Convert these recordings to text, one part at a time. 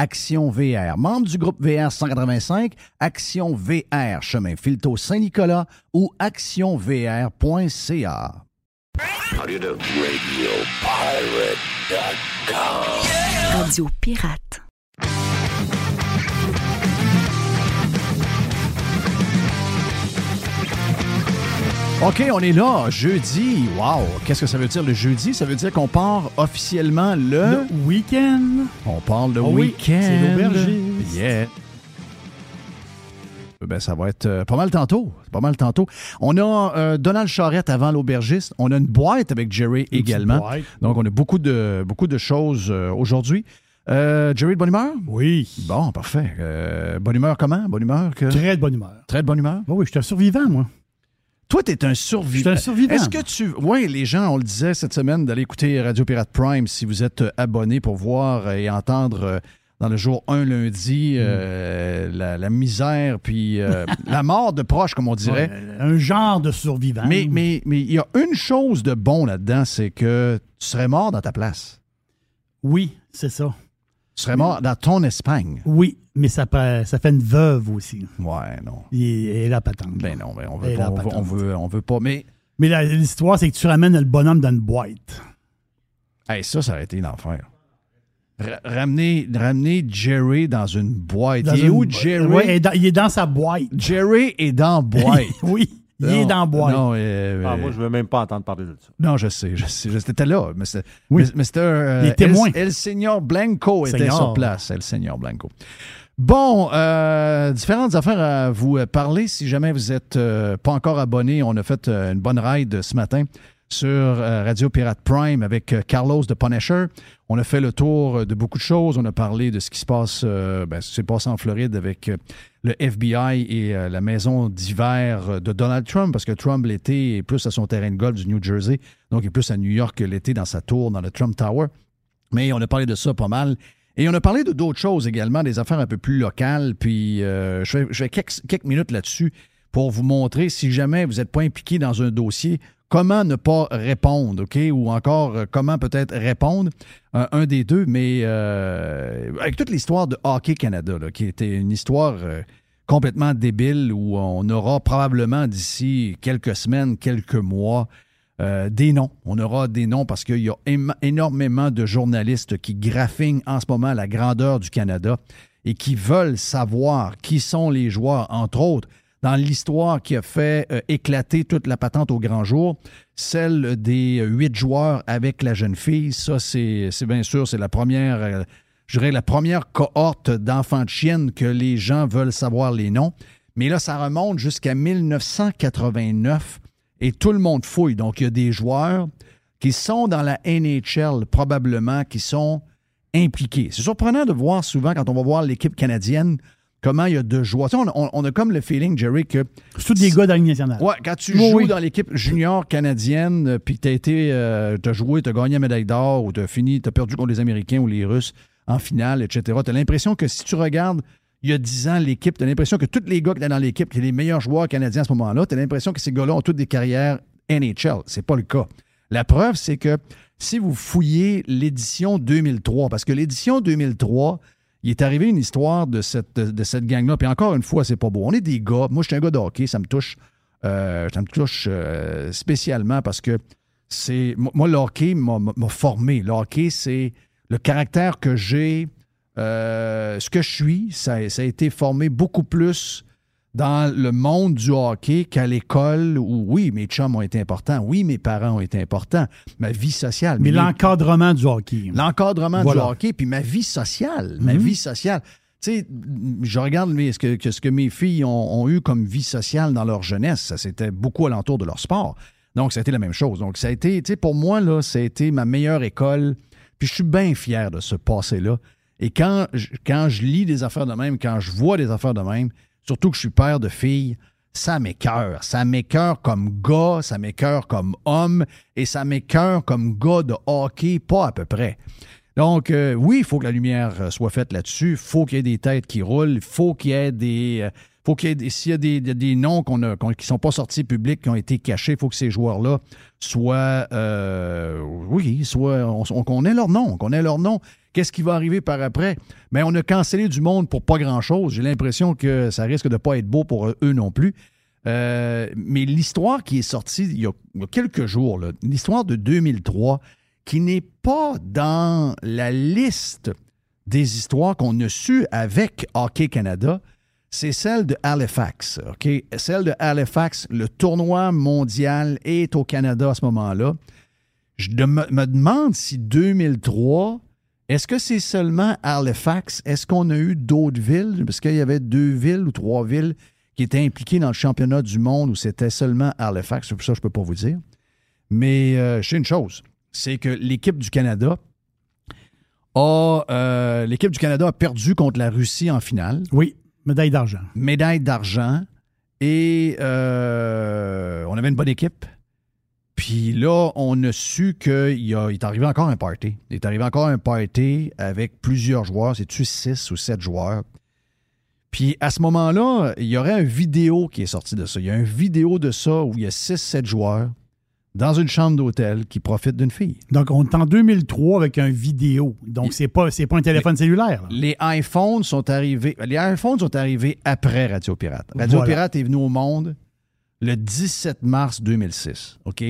Action VR, membre du groupe VR 185, Action VR, chemin Filto Saint-Nicolas ou actionvr.ca. Radio Pirate. OK, on est là, jeudi. Wow, qu'est-ce que ça veut dire le jeudi? Ça veut dire qu'on part officiellement le... Le week-end. On parle le Ah week-end. c'est l'aubergiste. Yeah. Ben, ça va être euh, pas mal tantôt. Pas mal tantôt. On a euh, Donald Charrette avant l'aubergiste. On a une boîte avec Jerry Une également. Donc, on a beaucoup de, beaucoup de choses euh, aujourd'hui. Euh, Jerry, de bonne humeur? Oui. Bon, parfait. Euh, bonne humeur comment? Bonne humeur? Que... Très de bonne humeur. Très de bonne humeur? Oui, oui, je suis un survivant, moi. Toi, tu es un survivant. Je suis un survivant. Est-ce que tu. Oui, les gens, on le disait cette semaine, d'aller écouter Radio Pirate Prime si vous êtes euh, abonné pour voir et entendre euh, dans le jour 1 lundi euh, Mm. la, la misère puis euh, la mort de proches, comme on dirait. Ouais, un genre de survivant. Mais mais mais il y a une chose de bon là-dedans, c'est que tu serais mort dans ta place. Oui, c'est ça. Tu serais mort dans ton Espagne. Oui, mais ça, ça fait une veuve aussi. Ouais, non. Il est la patente. Ben non, ben on veut Et pas, on veut, on patente. veut, on veut pas. Mais Mais l'histoire, c'est que tu ramènes le bonhomme dans une boîte. hey, ça, ça aurait été l'enfer. Ra- Ramener, ramener Jerry dans une boîte. Dans il est une- où Jerry? Ouais, il est dans- il est dans sa boîte. Jerry est dans la boîte. oui, il est Non, dans la boîte. Non, euh, Ah, euh, moi, je veux même pas entendre parler de ça. non, je sais, je sais. J'étais là, mais c'était Oui. mais- mais euh, Les témoins. El, El Señor Blanco était sur place. El Señor Blanco. Bon, euh, différentes affaires à vous euh, parler. Si jamais vous n'êtes pas encore abonné, on a fait euh, une bonne ride ce matin sur euh, Radio Pirate Prime avec euh, Carlos de Punisher. On a fait le tour euh, de beaucoup de choses. On a parlé de ce qui se passe, ben, ce qui s'est passé en Floride avec le FBI et la maison d'hiver de Donald Trump, parce que Trump, l'été, est plus à son terrain de golf du New Jersey, donc il est plus à New York l'été dans sa tour, dans le Trump Tower. Mais on a parlé de ça pas mal. Et on a parlé de d'autres choses également, des affaires un peu plus locales. Puis je fais, je fais quelques, quelques minutes là-dessus pour vous montrer, si jamais vous n'êtes pas impliqué dans un dossier, comment ne pas répondre, OK? Ou encore, euh, comment peut-être répondre, euh, un des deux. Mais euh, avec toute l'histoire de Hockey Canada, qui était une histoire complètement débile, où on aura probablement d'ici quelques semaines, quelques mois, des noms. On aura des noms parce qu'il y a énormément de journalistes qui graffinent en ce moment la grandeur du Canada et qui veulent savoir qui sont les joueurs, entre autres, dans l'histoire qui a fait euh, éclater toute la patente au grand jour, celle des euh, huit joueurs avec la jeune fille. Ça, c'est bien sûr, c'est la première, euh, je dirais, la première cohorte d'enfants de chiennes que les gens veulent savoir les noms. Mais là, ça remonte jusqu'à 1989 et tout le monde fouille. Donc, il y a des joueurs qui sont dans la NHL, probablement, qui sont impliqués. C'est surprenant de voir souvent, quand on va voir l'équipe canadienne, comment il y a. Tu sais, on, on- on a comme le feeling, Jerry, que C'est tous des gars dans la Ligue nationale. Ouais, quand tu Oui, joues oui. dans l'équipe junior canadienne, euh, puis que t'as été, euh, t'as joué, t'as gagné la médaille d'or, ou t'as fini, t'as perdu contre les Américains ou les Russes en finale, etc. T'as l'impression que si tu regardes il y a 10 ans l'équipe, t'as l'impression que tous les gars qui étaient dans l'équipe, qui étaient les meilleurs joueurs canadiens à ce moment-là, t'as l'impression que ces gars-là ont toutes des carrières NHL. C'est pas le cas. La preuve, c'est que si vous fouillez l'édition 2003, parce que l'édition 2003, il est arrivé une histoire de cette, de gang-là. Puis encore une fois, c'est pas beau. On est des gars. Moi, je suis un gars de hockey. Ça me touche, euh, ça me touche euh, spécialement parce que c'est. Moi, le hockey m'a formé. Le hockey, c'est le caractère que j'ai, euh, ce que je suis. Ça a été formé beaucoup plus dans le monde du hockey qu'à l'école où, oui, mes chums ont été importants, oui, mes parents ont été importants, ma vie sociale. Mais l'encadrement du hockey. l'encadrement Voilà. du hockey, puis ma vie sociale. Ma Mhm. vie sociale. Tu sais, je regarde mais, ce, que, que ce que mes filles ont, ont eu comme vie sociale dans leur jeunesse. Ça, c'était beaucoup alentour de leur sport. Donc, ça a été la même chose. Donc, ça a été, tu sais, pour moi, là, ça a été ma meilleure école. Puis, je suis bien fier de ce passé-là. Et quand je, quand je lis des affaires de même, quand je vois des affaires de même, surtout que je suis père de filles, ça m'écœure. Ça m'écœure comme gars, ça m'écœure comme homme et ça m'écœure comme gars de hockey, pas à peu près. Donc, euh, oui, il faut que la lumière euh, soit faite là-dessus. Il faut qu'il y ait des têtes qui roulent. Il faut qu'il y ait des. euh, faut qu'il S'il y a des, des- noms qu'on a, qui ne sont pas sortis publics, qui ont été cachés, il faut que ces joueurs-là soient. euh, oui, soient. On, ait leur nom. Qu'on ait leur nom. Qu'est-ce qui va arriver par après? Mais on a cancellé du monde pour pas grand-chose. J'ai l'impression que ça risque de pas être beau pour eux non plus. Euh, mais l'histoire qui est sortie il y a, il y a quelques jours, l'histoire de 2003, qui n'est pas dans la liste des histoires qu'on a sues avec Hockey Canada, c'est celle de Halifax. OK? Celle de Halifax, le tournoi mondial est au Canada à ce moment-là. Je me demande si 2003, est-ce que c'est seulement Halifax? Est-ce qu'on a eu d'autres villes? Parce qu'il y avait deux villes ou trois villes qui étaient impliquées dans le championnat du monde où c'était seulement Halifax. Ça, je ne peux pas vous dire. Mais euh, je sais une chose, c'est que l'équipe du Canada a euh, l'équipe du Canada a perdu contre la Russie en finale, Oui, médaille d'argent. médaille d'argent, et euh, on avait une bonne équipe. Puis là, on a su qu'il est arrivé encore un party. Il est arrivé encore un party avec plusieurs joueurs. C'est-tu six ou sept joueurs? Puis à ce moment-là, il y aurait une vidéo qui est sortie de ça. Il y a une vidéo de ça où il y a six, sept joueurs dans une chambre d'hôtel qui profitent d'une fille. Donc, on est en 2003 avec un vidéo. Donc, c'est pas, pas un téléphone cellulaire. là. Les iPhones sont arrivés. Les iPhones sont arrivés après Radio Pirate. Radio Voilà. Pirate est venu au monde le 17 mars 2006. OK?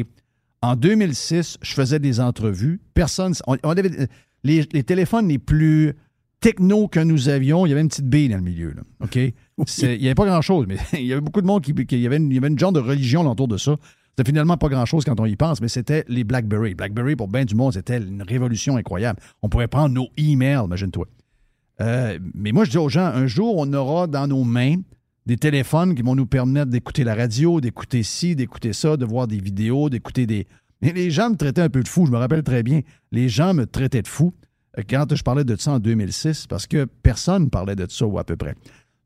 En 2006, je faisais des entrevues. Personne. on- on avait- les, les téléphones les plus techno que nous avions, il y avait une petite bille dans le milieu. là, OK? Il n'y avait pas grand-chose, mais il y avait beaucoup de monde qui. qui- il, y avait une, il y avait une genre de religion autour de ça. C'était finalement pas grand-chose quand on y pense, mais c'était les BlackBerry. BlackBerry, pour bien du monde, c'était une révolution incroyable. On pouvait prendre nos emails, imagine-toi. Euh, mais moi, je dis aux gens, un jour, on aura dans nos mains des téléphones qui vont nous permettre d'écouter la radio, d'écouter ci, d'écouter ça, de voir des vidéos, d'écouter des... Mais les gens me traitaient un peu de fou, je me rappelle très bien. Les gens me traitaient de fou euh, quand je parlais de ça en 2006, parce que personne parlait de ça, ou à peu près.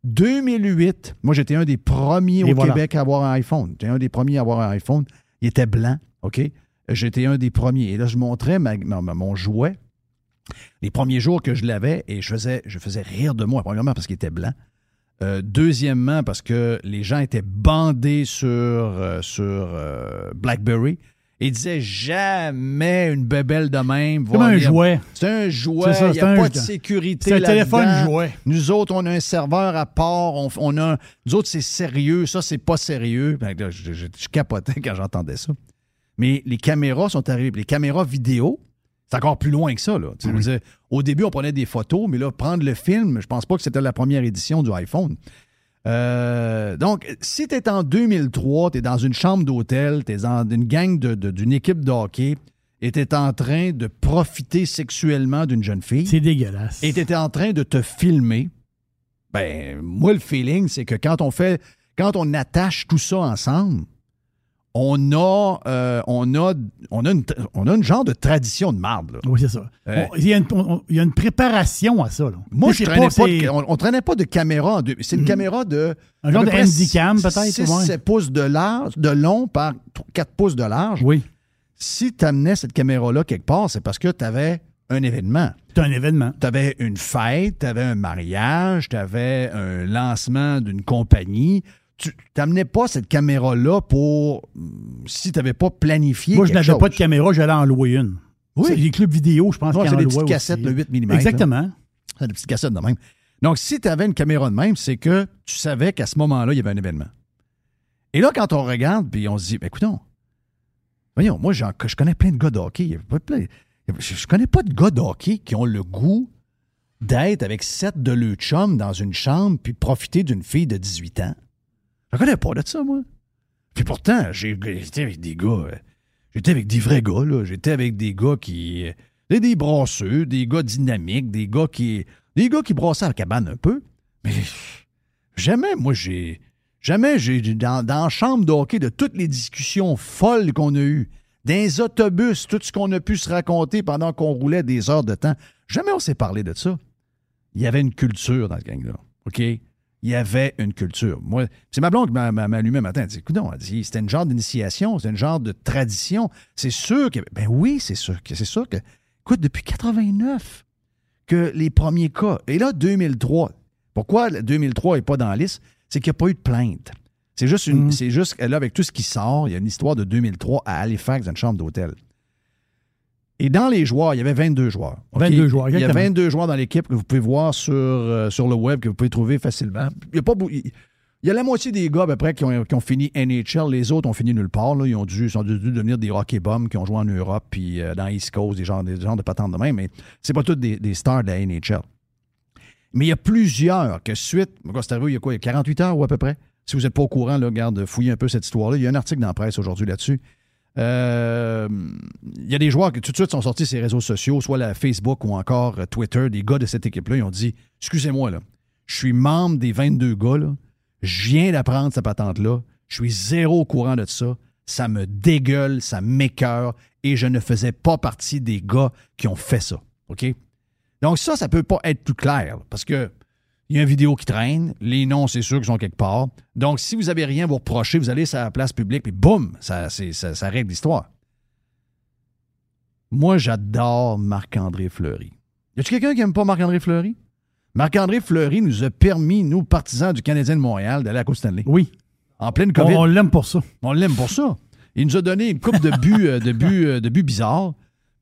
2008, moi, j'étais un des premiers Et au voilà. Québec à avoir un iPhone. J'étais un des premiers à avoir un iPhone. Il était blanc, OK? J'étais un des premiers. Et là, je montrais ma- ma- ma- mon jouet les premiers jours que je l'avais et je faisais, je faisais rire de moi, premièrement parce qu'il était blanc. Euh, deuxièmement, parce que les gens étaient bandés sur, euh, sur euh, BlackBerry et disaient jamais une bébelle de même. Comme un jouet. C'est un jouet, C'est il n'y c'est a un pas de sécurité. C'est un téléphone jouet. Nous autres, on a un serveur à part. On, on a, nous autres, c'est sérieux. Ça, c'est pas sérieux. Ben, là, je, je- je capotais quand j'entendais ça. Mais les caméras sont arrivées. Les caméras vidéo, c'est encore plus loin que ça. Là. Dire, au début, on prenait des photos, mais là, prendre le film, je pense pas que c'était la première édition du iPhone. Euh, donc, si tu es en 2003, tu es dans une chambre d'hôtel, tu es dans une gang de- de- d'une équipe de hockey et tu es en train de profiter sexuellement d'une jeune fille C'est dégueulasse. et tu étais en train de te filmer, ben, moi, le feeling, c'est que quand on fait, quand on attache tout ça ensemble, on a, euh, on a, on a, une, on a une genre de tradition de marde. là. Oui, c'est ça. Euh, Il y, a une- on- il y a une préparation à ça. là. Moi, je traînais pas de- on, on traînait pas de caméra. C'est une Mhm. caméra de. Un genre de handycam, peut-être, 6, ouais. 7 pouces de large, de long par 4 pouces de large. Oui, Si tu amenais cette caméra-là quelque part, c'est parce que tu avais un événement. un événement. Tu avais une fête, tu avais un mariage, tu avais un lancement d'une compagnie, tu n'amenais pas cette caméra-là pour. Si tu n'avais pas planifié. Moi, je n'avais pas de caméra, j'allais en louer une. Oui. C'est les clubs vidéo, je pense qu'il y c'est des petites cassettes, le 8 mm. Exactement. C'est des petites cassettes de même. Donc, si tu avais une caméra de même, c'est que tu savais qu'à ce moment-là, il y avait un événement. Et là, quand on regarde, puis on se dit, ben, écoutons, voyons, moi, je connais plein de gars de hockey. Il y plein- je connais pas de gars de hockey qui ont le goût d'être avec sept de leurs chums dans une chambre puis profiter d'une fille de 18 ans. Je connais pas de ça, moi. Puis pourtant, j'étais avec des gars. euh, J'étais avec des vrais gars, là. J'étais avec des gars qui. euh, Des, des des gars dynamiques, des gars qui. Des gars qui brassaient la cabane un peu. Mais jamais, moi, j'ai. Jamais, j'ai. Dans, dans la chambre de de toutes les discussions folles qu'on a eues, les autobus, tout ce qu'on a pu se raconter pendant qu'on roulait des heures de temps, jamais on s'est parlé de ça. Il y avait une culture dans ce gang-là. OK? Il y avait une culture. Moi, c'est ma blonde qui m'a allumé un matin. Elle dit Écoute, elle dit, c'était une genre d'initiation, c'était une genre de tradition. C'est sûr que. Ben oui, c'est sûr que. C'est sûr que. Écoute, depuis 89 que les premiers cas. Et là, 2003. Pourquoi le 2003 n'est pas dans la liste? C'est qu'il n'y a pas eu de plainte. C'est juste, une, Mm. c'est juste là, avec tout ce qui sort, il y a une histoire de 2003 à Halifax, dans une chambre d'hôtel. Et dans les joueurs, il y avait 22 joueurs. OK? 22 joueurs, Il y a exactement. 22 joueurs dans l'équipe que vous pouvez voir sur, euh, sur le web, que vous pouvez trouver facilement. Il y a pas il- il y a la moitié des gars, à peu près, qui ont, qui ont fini NHL. Les autres ont fini nulle part. là. Ils ont dû, ils ont dû devenir des hockey bums qui ont joué en Europe puis euh, dans East Coast, des genres, des genres de patentes de même. Mais c'est pas tous des, des stars de la NHL. Mais il y a plusieurs que suite, c'est arrivé il y a quoi, il y a 48 heures ou à peu près? Si vous n'êtes pas au courant, là, regarde, fouillez un peu cette histoire-là. Il y a un article dans la presse aujourd'hui là-dessus. Euh, il y a des joueurs qui tout de suite sont sortis sur les réseaux sociaux, soit la Facebook ou encore euh, Twitter, des gars de cette équipe-là, ils ont dit Excusez-moi, je suis membre des 22 gars, je viens d'apprendre cette patente-là, je suis zéro au courant de ça, ça me dégueule, ça m'écœure, et je ne faisais pas partie des gars qui ont fait ça. OK? Donc, ça, ça peut pas être plus clair, parce que il y a une vidéo qui traîne, les noms, c'est sûr qu'ils sont quelque part. Donc, si vous n'avez rien à vous reprocher, vous allez sur la place publique, puis boum, ça, c'est- ça, ça règle l'histoire. Moi, j'adore Marc-André Fleury. Y a-tu quelqu'un qui n'aime pas Marc-André Fleury? Marc-André Fleury nous a permis, nous, partisans du Canadien de Montréal, d'aller à la Coupe Stanley. Oui. En pleine COVID. on l'aime pour ça. On l'aime pour ça. Il nous a donné une coupe de buts euh, de buts, euh, de buts bizarres.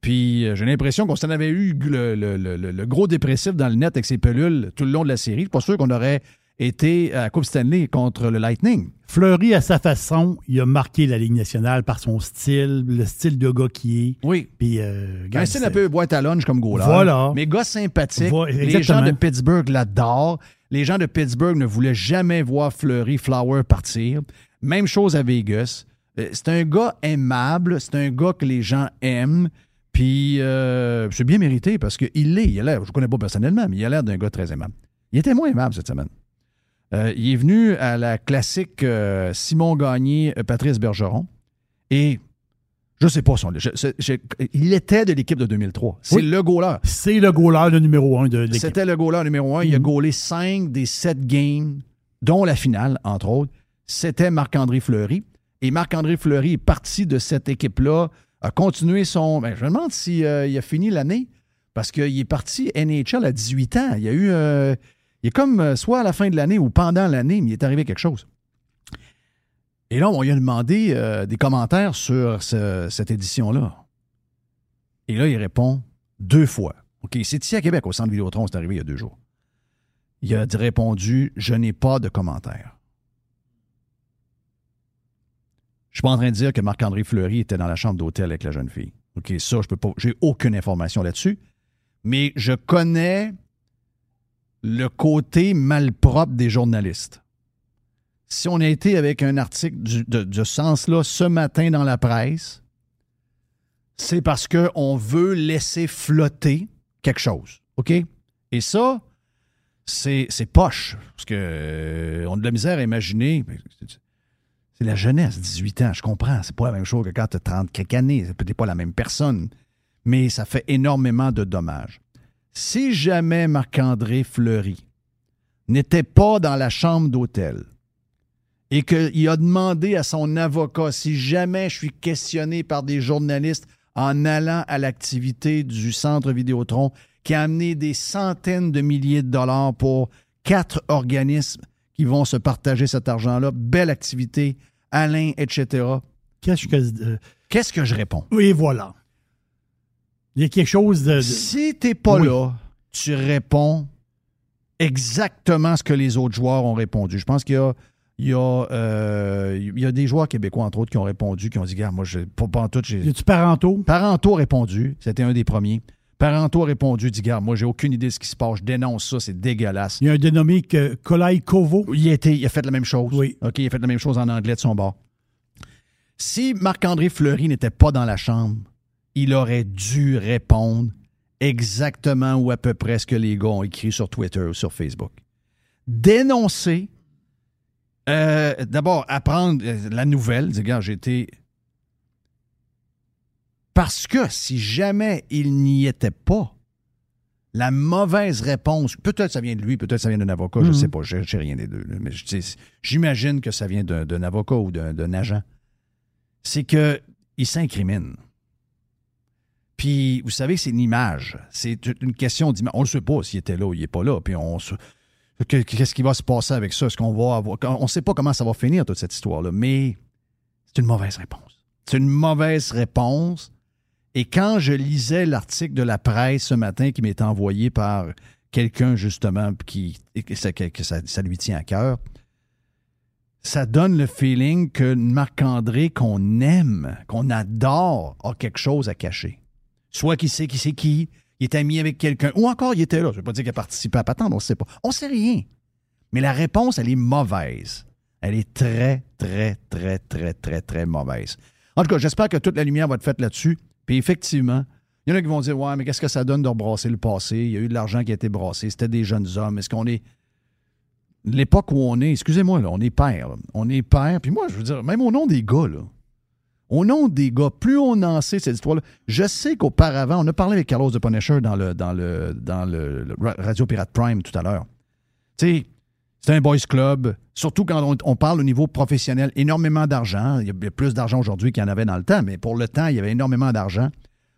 Puis euh, j'ai l'impression qu'on s'en avait eu le, le- le- le- le gros dépressif dans le net avec ses pelules tout le long de la série. Je suis pas sûr qu'on aurait été à Coupe Stanley contre le Lightning. Fleury, à sa façon, il a marqué la Ligue nationale par son style, le style de gars qui est. Oui. Puis, euh, Un style c'est- un peu boîte à lunch comme goaler. Voilà. Mais gars sympathique. Voilà, les gens de Pittsburgh l'adorent. Les gens de Pittsburgh ne voulaient jamais voir Fleury Flower partir. Même chose à Vegas. Euh, C'est un gars aimable. C'est un gars que les gens aiment. Puis euh, c'est bien mérité parce qu'il l'est. Il a l'air, je ne connais pas personnellement, mais il a l'air d'un gars très aimable. Il était moins aimable cette semaine. Euh, il est venu à la classique euh, Simon Gagné, Patrice Bergeron. Et je sais pas son. je- il était de l'équipe de 2003. C'est Oui. le goaler. C'est le goaler le numéro un de l'équipe. C'était le goaler numéro un. Il a Mhm. gaulé cinq des sept games, dont la finale, entre autres. C'était Marc-André Fleury. Et Marc-André Fleury est parti de cette équipe-là, a continué son. ben, je me demande s'il a fini l'année, parce qu'il est parti NHL à 18 ans. Il y a eu. euh, il est comme euh, soit à la fin de l'année ou pendant l'année, mais il est arrivé quelque chose. Et là, on lui a demandé euh, des commentaires sur ce- cette édition-là. Et là, il répond deux fois. OK, c'est ici à Québec, au centre Vidéotron, c'est arrivé il y a deux jours. Il a répondu Je n'ai pas de commentaires. Je suis pas en train de dire que Marc-André Fleury était dans la chambre d'hôtel avec la jeune fille. OK, ça, je peux pas. J'ai aucune information là-dessus. Mais je connais le côté malpropre des journalistes. Si on a été avec un article de, de sens-là ce matin dans la presse, c'est parce qu'on veut laisser flotter quelque chose. OK? Et ça, c'est c'est poche. Parce que euh, on a de la misère à imaginer. La jeunesse, 18 ans, je comprends. C'est pas la même chose que quand tu as 30 quelques années. C'est peut-être pas la même personne. Mais ça fait énormément de dommages. Si jamais Marc-André Fleury n'était pas dans la chambre d'hôtel et qu'il a demandé à son avocat si jamais je suis questionné par des journalistes en allant à l'activité du centre Vidéotron qui a amené des centaines de milliers de dollars pour quatre organismes qui vont se partager cet argent-là. Belle activité. Alain, etc. Qu'est-ce que. euh, Qu'est-ce que je réponds? oui, voilà. Il y a quelque chose de. de- Si t'es pas Oui. là, tu réponds exactement ce que les autres joueurs ont répondu. Je pense qu'il y a, il y, a, euh, il y a des joueurs québécois, entre autres, qui ont répondu, qui ont dit, gars, moi, je, pas, pas en tout, j'ai... Y a-tu parentaux? Parento a répondu, c'était un des premiers. Parento a répondu, dit, gars, moi, j'ai aucune idée de ce qui se passe, je dénonce ça, c'est dégueulasse. Il y a un dénommé que Kolai Kovo. Il a, été, il a fait la même chose. Oui. OK, il a fait la même chose en anglais de son bord. Si Marc-André Fleury n'était pas dans la chambre, il aurait dû répondre exactement ou à peu près ce que les gars ont écrit sur Twitter ou sur Facebook. Dénoncer, euh, d'abord apprendre euh, la nouvelle, dire, gars, j'ai été... Parce que si jamais il n'y était pas, la mauvaise réponse, peut-être ça vient de lui, peut-être ça vient d'un avocat, je ne Mhm. sais pas, je ne sais rien des deux. là, mais j'imagine que ça vient d'un avocat ou d'un agent. C'est qu'il s'incrimine. Puis, vous savez, c'est une image. C'est une question d'image. On ne sait pas s'il était là ou il n'est pas là. Puis, on se- Qu'est-ce qui va se passer avec ça? Est-ce qu'on va avoir. On ne sait pas comment ça va finir, toute cette histoire-là. Mais c'est une mauvaise réponse. C'est une mauvaise réponse. Et quand je lisais l'article de la presse ce matin qui m'était envoyé par quelqu'un, justement, qui, que ça- ça lui tient à cœur, ça donne le feeling que Marc-André, qu'on aime, qu'on adore, a quelque chose à cacher. Soit qu'il sait qui c'est qui, il est ami avec quelqu'un, ou encore il était là. Je ne veux pas dire qu'il a participé à patente, on ne sait pas. On ne sait rien. Mais la réponse, elle est mauvaise. Elle est très, très, très, très, très, très mauvaise. En tout cas, j'espère que toute la lumière va être faite là-dessus. Effectivement, il y en a qui vont dire Ouais, mais qu'est-ce que ça donne de rebrasser le passé? Il y a eu de l'argent qui a été brassé, c'était des jeunes hommes. Est-ce qu'on est. L'époque où on est, excusez-moi, là, on est père. On est père. Puis moi, je veux dire, même au nom des gars, là. Au nom des gars, plus on en sait cette histoire-là. Je sais qu'auparavant, on a parlé avec Carlos de Punisher dans le, dans le, dans le, le Ra- Radio Pirate Prime tout à l'heure. Tu c'est un boys club, surtout quand on, parle au niveau professionnel, énormément d'argent. Il y a plus d'argent aujourd'hui qu'il y en avait dans le temps, mais pour le temps, il y avait énormément d'argent.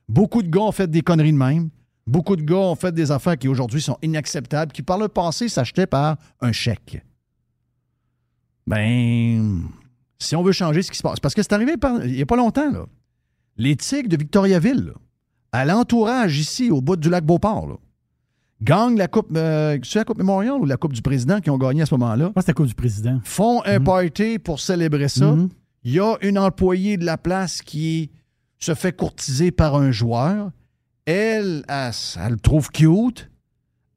Beaucoup de gars ont fait des conneries de même. Beaucoup de gars ont fait des affaires qui aujourd'hui sont inacceptables, qui par le passé s'achetaient par un chèque. Ben, si on veut changer ce qui se passe, parce que c'est arrivé il n'y a pas longtemps, là. Les Tigres de Victoriaville, à l'entourage ici, au bout du lac Beauport, là, gagnent la Coupe, euh, la Coupe Memorial ou la Coupe du Président qui ont gagné à ce moment-là, Je pense que c'est à cause du président. font un Mhm. party pour célébrer ça. Mhm. Il y a une employée de la place qui se fait courtiser par un joueur. Elle, elle, elle le trouve cute.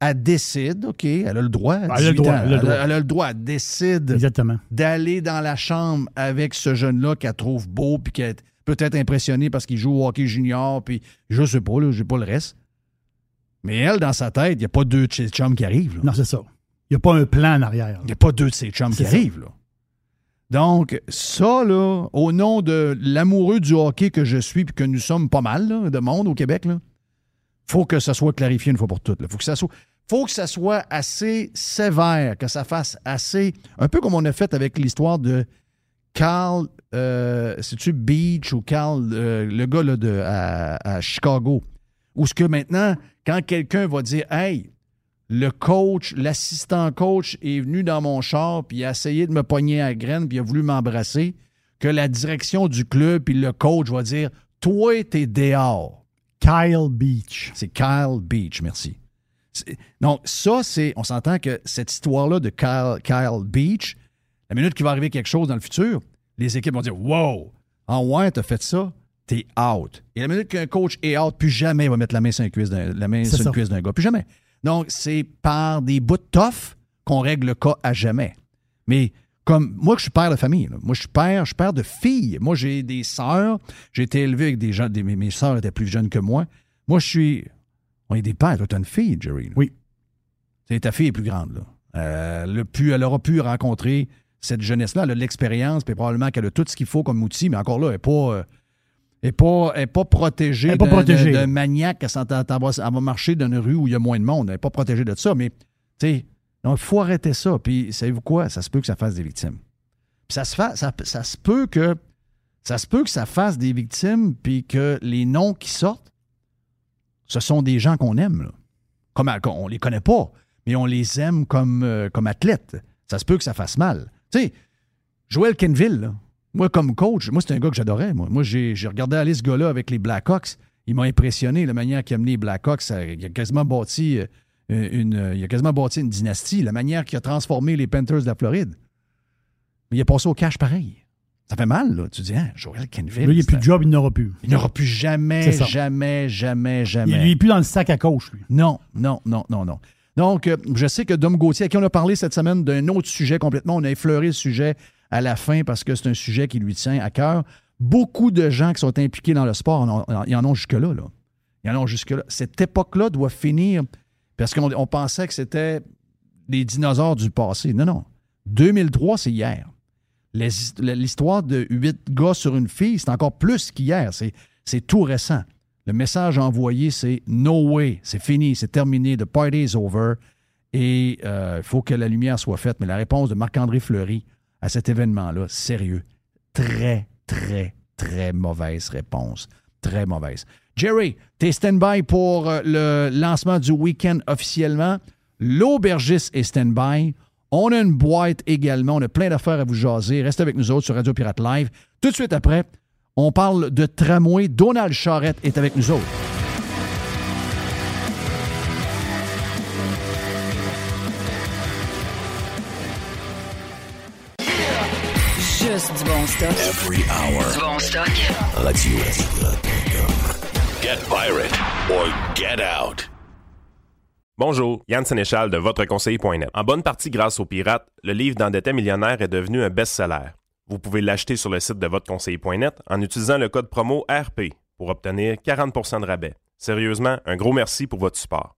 Elle décide, OK, elle a le droit. à Elle a le 18 droit, elle a le droit. elle a le droit. Elle décide d'aller dans la chambre avec ce jeune-là qu'elle trouve beau puis qu'elle est peut-être impressionnée parce qu'il joue au hockey junior puis je sais pas, là, j'ai pas le reste. Mais elle, dans sa tête, il n'y a pas deux de ses chums qui arrivent. là. Non, c'est ça. Il n'y a pas un plan en arrière. Il n'y a pas deux de ses chums qui ça. arrivent, là. Donc, ça, là, au nom de l'amoureux du hockey que je suis, puis que nous sommes pas mal là, de monde au Québec, là, faut que ça soit clarifié une fois pour toutes. Il faut que ça soit. faut que ça soit assez sévère, que ça fasse assez. Un peu comme on a fait avec l'histoire de Carl. Euh, C'est-tu Beach ou Carl, euh, le gars là, de, à, à Chicago? Où ce que maintenant, quand quelqu'un va dire Hey, le coach, l'assistant coach est venu dans mon char puis il a essayé de me pogner à la graine puis il a voulu m'embrasser, que la direction du club puis le coach va dire Toi, t'es dehors. Kyle Beach. C'est Kyle Beach, merci. Donc, ça, c'est. On s'entend que cette histoire-là de Kyle, Kyle Beach, la minute qu'il va arriver quelque chose dans le futur, les équipes vont dire Wow, en ouais, t'as fait ça, t'es out. Et la minute qu'un coach est out, plus jamais il va mettre la main sur, une cuisse d'un- la main sur une cuisse d'un gars. Plus jamais. Donc, c'est par des bouts de tough qu'on règle le cas à jamais. Mais comme moi, je suis père de famille. là. Moi, je suis père, je suis père de filles. Moi, j'ai des sœurs. J'ai été élevé avec des gens. Des, mes, sœurs étaient plus jeunes que moi. Moi, je suis. On est des pères. Toi, t'as une fille, Jerry. là. Oui. C'est ta fille est plus grande, là. Euh, elle aura pu rencontrer cette jeunesse-là. Elle a de l'expérience, puis probablement qu'elle a tout ce qu'il faut comme outil, mais encore là, elle n'est pas. euh, elle est pas, elle est pas protégée pas protégée, d'un là. maniaque. Elle, va, marcher dans une rue où il y a moins de monde. Elle n'est pas protégée de ça. Mais, tu sais, il faut arrêter ça. Puis, savez-vous quoi? Ça se peut que ça fasse des victimes. Puis ça se, fait, ça, ça se peut que ça se peut que ça fasse des victimes, puis que les noms qui sortent, ce sont des gens qu'on aime. Là. Comme, on les connaît pas, mais on les aime comme, euh, comme athlètes. ça se peut que ça fasse mal. Tu sais, Joel Kenville, là, moi, comme coach, moi, c'est un gars que j'adorais. Moi, moi j'ai regardé aller ce gars-là avec les Blackhawks. Il m'a impressionné, la manière qu'il a mené les Blackhawks. Il a quasiment bâti euh, une, euh, il a quasiment bâti une dynastie. La manière qu'il a transformé les Panthers de la Floride. Mais il a passé au cash pareil. Ça fait mal, là. Tu dis, hein, Joel Kenville. Là, il n'y a plus de job, il n'aura plus. il n'aura plus jamais, ça. jamais, jamais, Il jamais. n'est plus dans le sac à coach, lui. Non, non, non, non, non. Donc, euh, je sais que Dom Gauthier, à qui on a parlé cette semaine d'un autre sujet complètement, on a effleuré le sujet à la fin parce que c'est un sujet qui lui tient à cœur. Beaucoup de gens qui sont impliqués dans le sport, en ont- ils en ont jusque-là. Là. Ils en ont jusque-là. Cette époque-là doit finir parce qu'on on pensait que c'était les dinosaures du passé. Non, non. 2003, c'est hier. L'histoire de huit gars sur une fille, c'est encore plus qu'hier. C'est tout récent. Le message envoyé, c'est No way, c'est fini, c'est terminé, the party is over. Et il faut que la lumière soit faite. Mais la réponse de Marc-André Fleury à cet événement-là, sérieux, très, très, très mauvaise réponse. Très mauvaise. Jerry, t'es stand-by pour euh, le lancement du week-end officiellement. L'aubergiste est stand-by. On a une boîte également. On a plein d'affaires à vous jaser. Restez avec nous autres sur Radio Pirate Live. Tout de suite après, on parle de tramway. Donald Charrette est avec nous autres. Juste du bon stock. Every hour. Du bon stock. Radio Get pirate or get out. Bonjour, Yann Sénéchal de VotreConseiller.net. En bonne partie grâce aux pirates, le livre d'endetté millionnaire est devenu un best-seller. Vous pouvez l'acheter sur le site de VotreConseiller.net en utilisant le code promo RP pour obtenir 40% de rabais. Sérieusement, un gros merci pour votre support.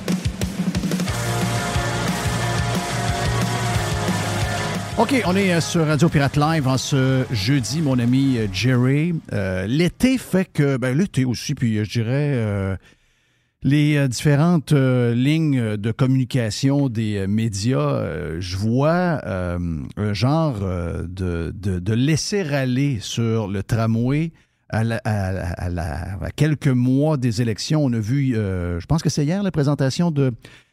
OK, on est euh, sur Radio Pirate Live en ce jeudi, mon ami euh, Jerry. Euh, L'été fait que, ben l'été aussi, puis je dirais les différentes lignes de communication des médias, je vois un genre de, de, laisser aller sur le tramway. À, à à quelques mois des élections, on a vu, je pense que c'est hier, la présentation de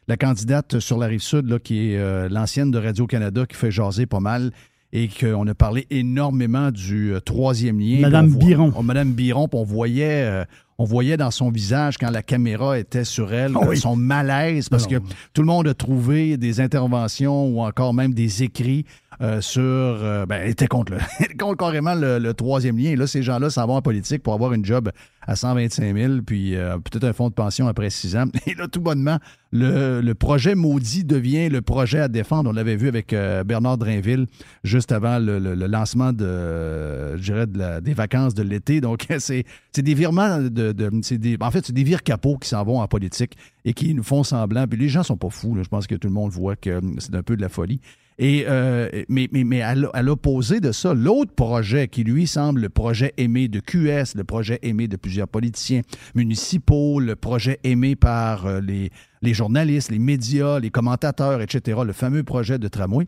la candidate sur la rive sud, là, qui est euh, l'ancienne de Radio-Canada, qui fait jaser pas mal et qu'on a parlé énormément du euh, troisième lien. Madame Biron. Oh, Madame Biron, on voyait, euh, on voyait dans son visage, quand la caméra était sur elle, Ah oui. son malaise, parce Non. que tout le monde a trouvé des interventions ou encore même des écrits euh, sur. euh, ben, était contre, le, contre carrément le, troisième lien. Et là, ces gens-là s'en vont en politique pour avoir une job à 125 000, puis euh, peut-être un fonds de pension après six ans. Et là, tout bonnement, le, le projet maudit devient le projet à défendre. On l'avait vu avec euh, Bernard Drainville juste avant le, lancement de, je dirais, des vacances de l'été. Donc, c'est des virements de. de- c'est des, en fait, c'est des vire capots qui s'en vont en politique et qui nous font semblant. Puis les gens sont pas fous. Je pense que tout le monde voit que c'est un peu de la folie. Euh, mais, mais, mais à l'opposé de ça, l'autre projet qui lui semble le projet aimé de QS, le projet aimé de plusieurs politiciens municipaux, le projet aimé par euh, les, journalistes, les médias, les commentateurs, etc., le fameux projet de tramway.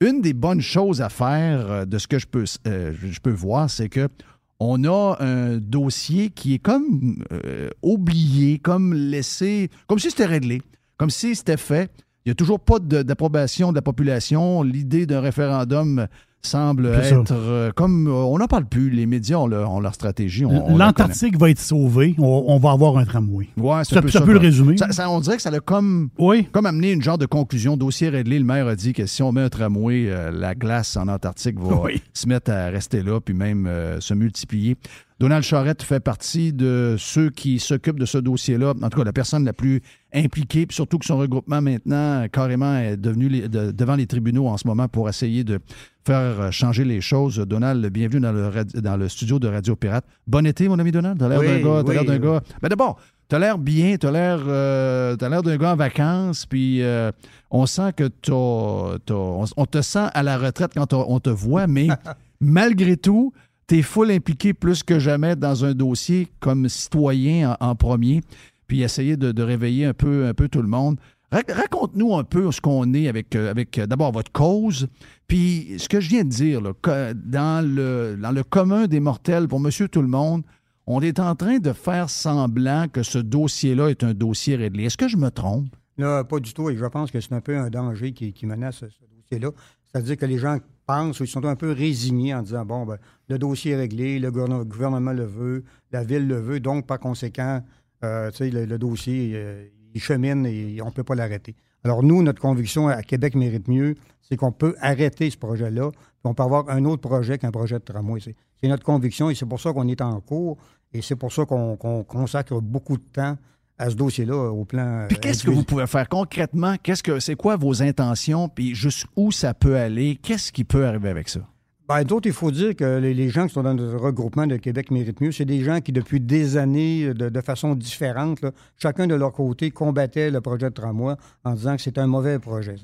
Une des bonnes choses à faire euh, de ce que je peux, je peux voir, c'est que on a un dossier qui est comme oublié, comme laissé, comme si c'était réglé, comme si c'était fait. Il n'y a toujours pas d'approbation de la population. L'idée d'un référendum semble être euh, comme. euh, on n'en parle plus. Les médias ont, leur- ont leur stratégie. L'Antarctique va être sauvée. On, on va avoir un tramway. Ouais, Ça, peut le résumer. On dirait que ça a comme, Oui. comme amené une genre de conclusion. Dossier réglé. Le maire a dit que si on met un tramway, euh, la glace en Antarctique va Oui. se mettre à rester là, puis même se multiplier. Donald Charette fait partie de ceux qui s'occupent de ce dossier-là. En tout cas, la personne la plus impliquée, puis surtout que son regroupement maintenant, carrément, est devenu les- de- devant les tribunaux en ce moment pour essayer de faire changer les choses. Donald, bienvenue dans le, radi- dans le studio de Radio Pirate. Bon été, mon ami Donald. T'as l'air Oui, d'un gars, t'as l'air oui, d'un oui. gars. Ben d'abord, t'as l'air bien, t'as l'air, euh, t'as l'air d'un gars en vacances, puis euh, on sent que t'as, t'as- on, on te sent à la retraite quand on te voit, mais malgré tout, t'es full impliqué plus que jamais dans un dossier comme citoyen en, premier. puis essayer de, réveiller un peu, un peu tout le monde. Rac- Raconte-nous un peu ce qu'on est avec, euh, euh, d'abord votre cause, puis ce que je viens de dire, dans, le, commun des mortels, pour monsieur tout le monde, on est en train de faire semblant que ce dossier-là est un dossier réglé. Est-ce que je me trompe? Là, pas du tout. Et je pense que c'est un peu un danger qui, qui menace ce, ce dossier-là. C'est-à-dire que les gens pensent ou ils sont un peu résignés en disant bon, ben, le dossier est réglé, le gouvernement, le veut, la ville le veut, donc par conséquent, euh, le, le dossier, euh, il chemine et on ne peut pas l'arrêter. Alors, nous, notre conviction à Québec mérite mieux, c'est qu'on peut arrêter ce projet-là, on peut avoir un autre projet qu'un projet de tramway. C'est notre conviction et c'est pour ça qu'on est en cours et c'est pour ça qu'on consacre beaucoup de temps à ce dossier-là au plan. Puis euh, qu'est-ce que vous pouvez faire? Concrètement? Qu'est-ce que c'est quoi vos intentions? Puis jusqu'où ça peut aller? Qu'est-ce qui peut arriver avec ça? Ben, d'autres, il faut dire que les, gens qui sont dans le regroupement de Québec méritent mieux. C'est des gens qui, depuis des années, de, de façon différente, là, chacun de leur côté, combattaient le projet de tramway en disant que c'était un mauvais projet.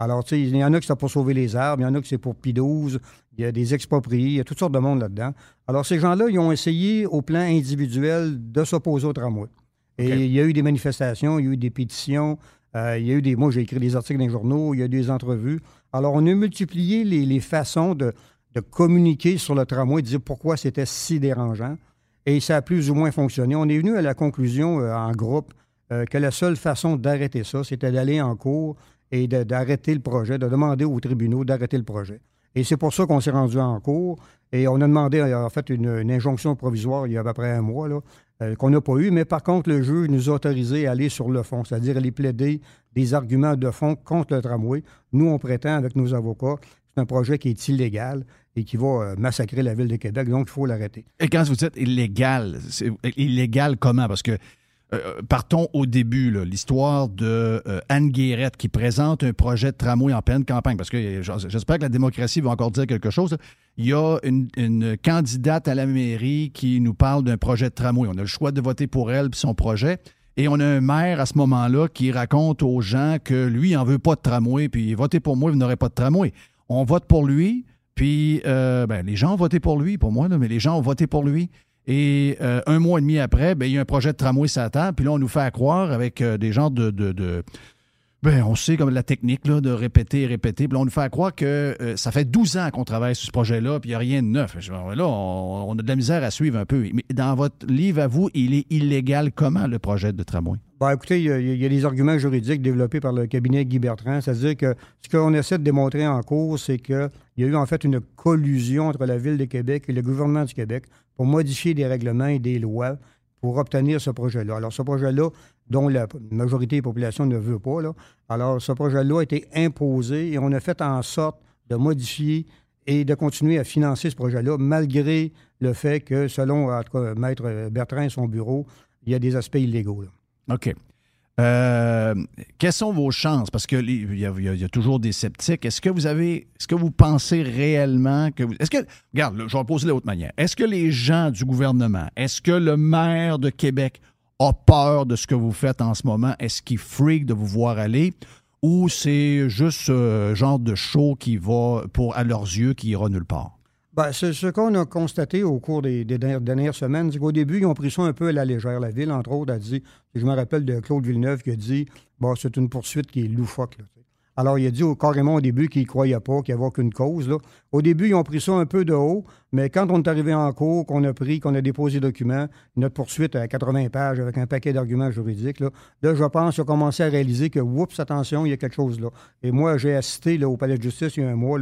Alors, tu sais, il y en a qui c'est pour sauver les arbres, il y en a qui c'est pour P12, il y a des expropriés, il y a toutes sortes de monde là-dedans. Alors, ces gens-là, ils ont essayé, au plan individuel, de s'opposer au tramway. Et il y a eu des manifestations, il y a eu des pétitions, euh, il y a eu des. Moi, j'ai écrit des articles dans les journaux, il y a eu des entrevues. Alors, on a multiplié les, les façons de, de communiquer sur le tramway, de dire pourquoi c'était si dérangeant. Et ça a plus ou moins fonctionné. On est venu à la conclusion euh, en groupe euh, que la seule façon d'arrêter ça, c'était d'aller en cours et d'arrêter le projet, de demander aux tribunaux d'arrêter le projet. Et c'est pour ça qu'on s'est rendu en cours. Et on a demandé, en fait, une, une injonction provisoire il y a à peu près un mois, là, euh, qu'on n'a pas eu. Mais par contre, le juge nous a autorisé à aller sur le fond, c'est-à-dire aller plaider des arguments de fond contre le tramway. Nous, on prétend, avec nos avocats, c'est un projet qui est illégal et qui va euh, massacrer la ville de Québec, donc il faut l'arrêter. Et quand vous dites illégal, c'est illégal comment? Parce que euh, partons au début, l'histoire de euh, Anne Guérette qui présente un projet de tramway en pleine campagne. Parce que euh, j'espère que la démocratie va encore dire quelque chose. Il y a une, une candidate à la mairie qui nous parle d'un projet de tramway. On a le choix de voter pour elle et son projet. Et on a un maire à ce moment-là qui raconte aux gens que lui, il n'en veut pas de tramway, puis votez pour moi, vous n'aurez pas de tramway. On vote pour lui, puis euh, ben, les gens ont voté pour lui, pour moi, là, mais les gens ont voté pour lui. Et euh, un mois et demi après, ben, il y a un projet de tramway table, puis là, on nous fait à croire avec euh, des genres de, Ben, on sait comme la technique là, de répéter et répéter. Puis là, on nous fait à croire que euh, ça fait 12 ans qu'on travaille sur ce projet-là, puis il n'y a rien de neuf. Là, on, a de la misère à suivre un peu. Mais dans votre livre à vous, il est illégal comment, le projet de tramway? Ben, écoutez, il y, a, il y a des arguments juridiques développés par le cabinet Guy Bertrand. C'est-à-dire que ce qu'on essaie de démontrer en cours, c'est qu'il y a eu en fait une collusion entre la Ville de Québec et le gouvernement du Québec pour modifier des règlements et des lois pour obtenir ce projet-là. Alors, ce projet-là, dont la majorité des populations ne veut pas, alors ce projet-là a été imposé et on a fait en sorte de modifier et de continuer à financer ce projet-là, malgré le fait que, selon en tout cas, Maître Bertrand et son bureau, il y a des aspects illégaux. OK. Euh, quelles sont vos chances? Parce qu'il y, a- toujours des sceptiques. Est-ce que vous avez. Est-ce que vous pensez réellement que vous. Est-ce que. Regarde, je vais poser de l'autre manière. Est-ce que les gens du gouvernement, est-ce que le maire de Québec a peur de ce que vous faites en ce moment? Est-ce qu'il freak de vous voir aller? Ou c'est juste ce genre de show qui va, pour, à leurs yeux, qui ira nulle part? Ben, ce qu'on a constaté au cours des, dernières- semaines, c'est qu'au début, ils ont pris ça un peu à la légère. La Ville, entre autres, a dit, je me rappelle de Claude Villeneuve qui a dit, bon, c'est une poursuite qui est loufoque. Alors, il a dit au- carrément au début qu'il ne croyait pas, qu'il n'y avait aucune cause. Au début, ils ont pris ça un peu de haut, mais quand on est arrivé en cours, qu'on a pris, qu'on a déposé les documents, notre poursuite à 80 pages avec un paquet d'arguments juridiques, là, je pense qu'ils ont commencé à réaliser que, oups, attention, il y a quelque chose là. Et moi, j'ai assisté au Palais de justice il y a un mois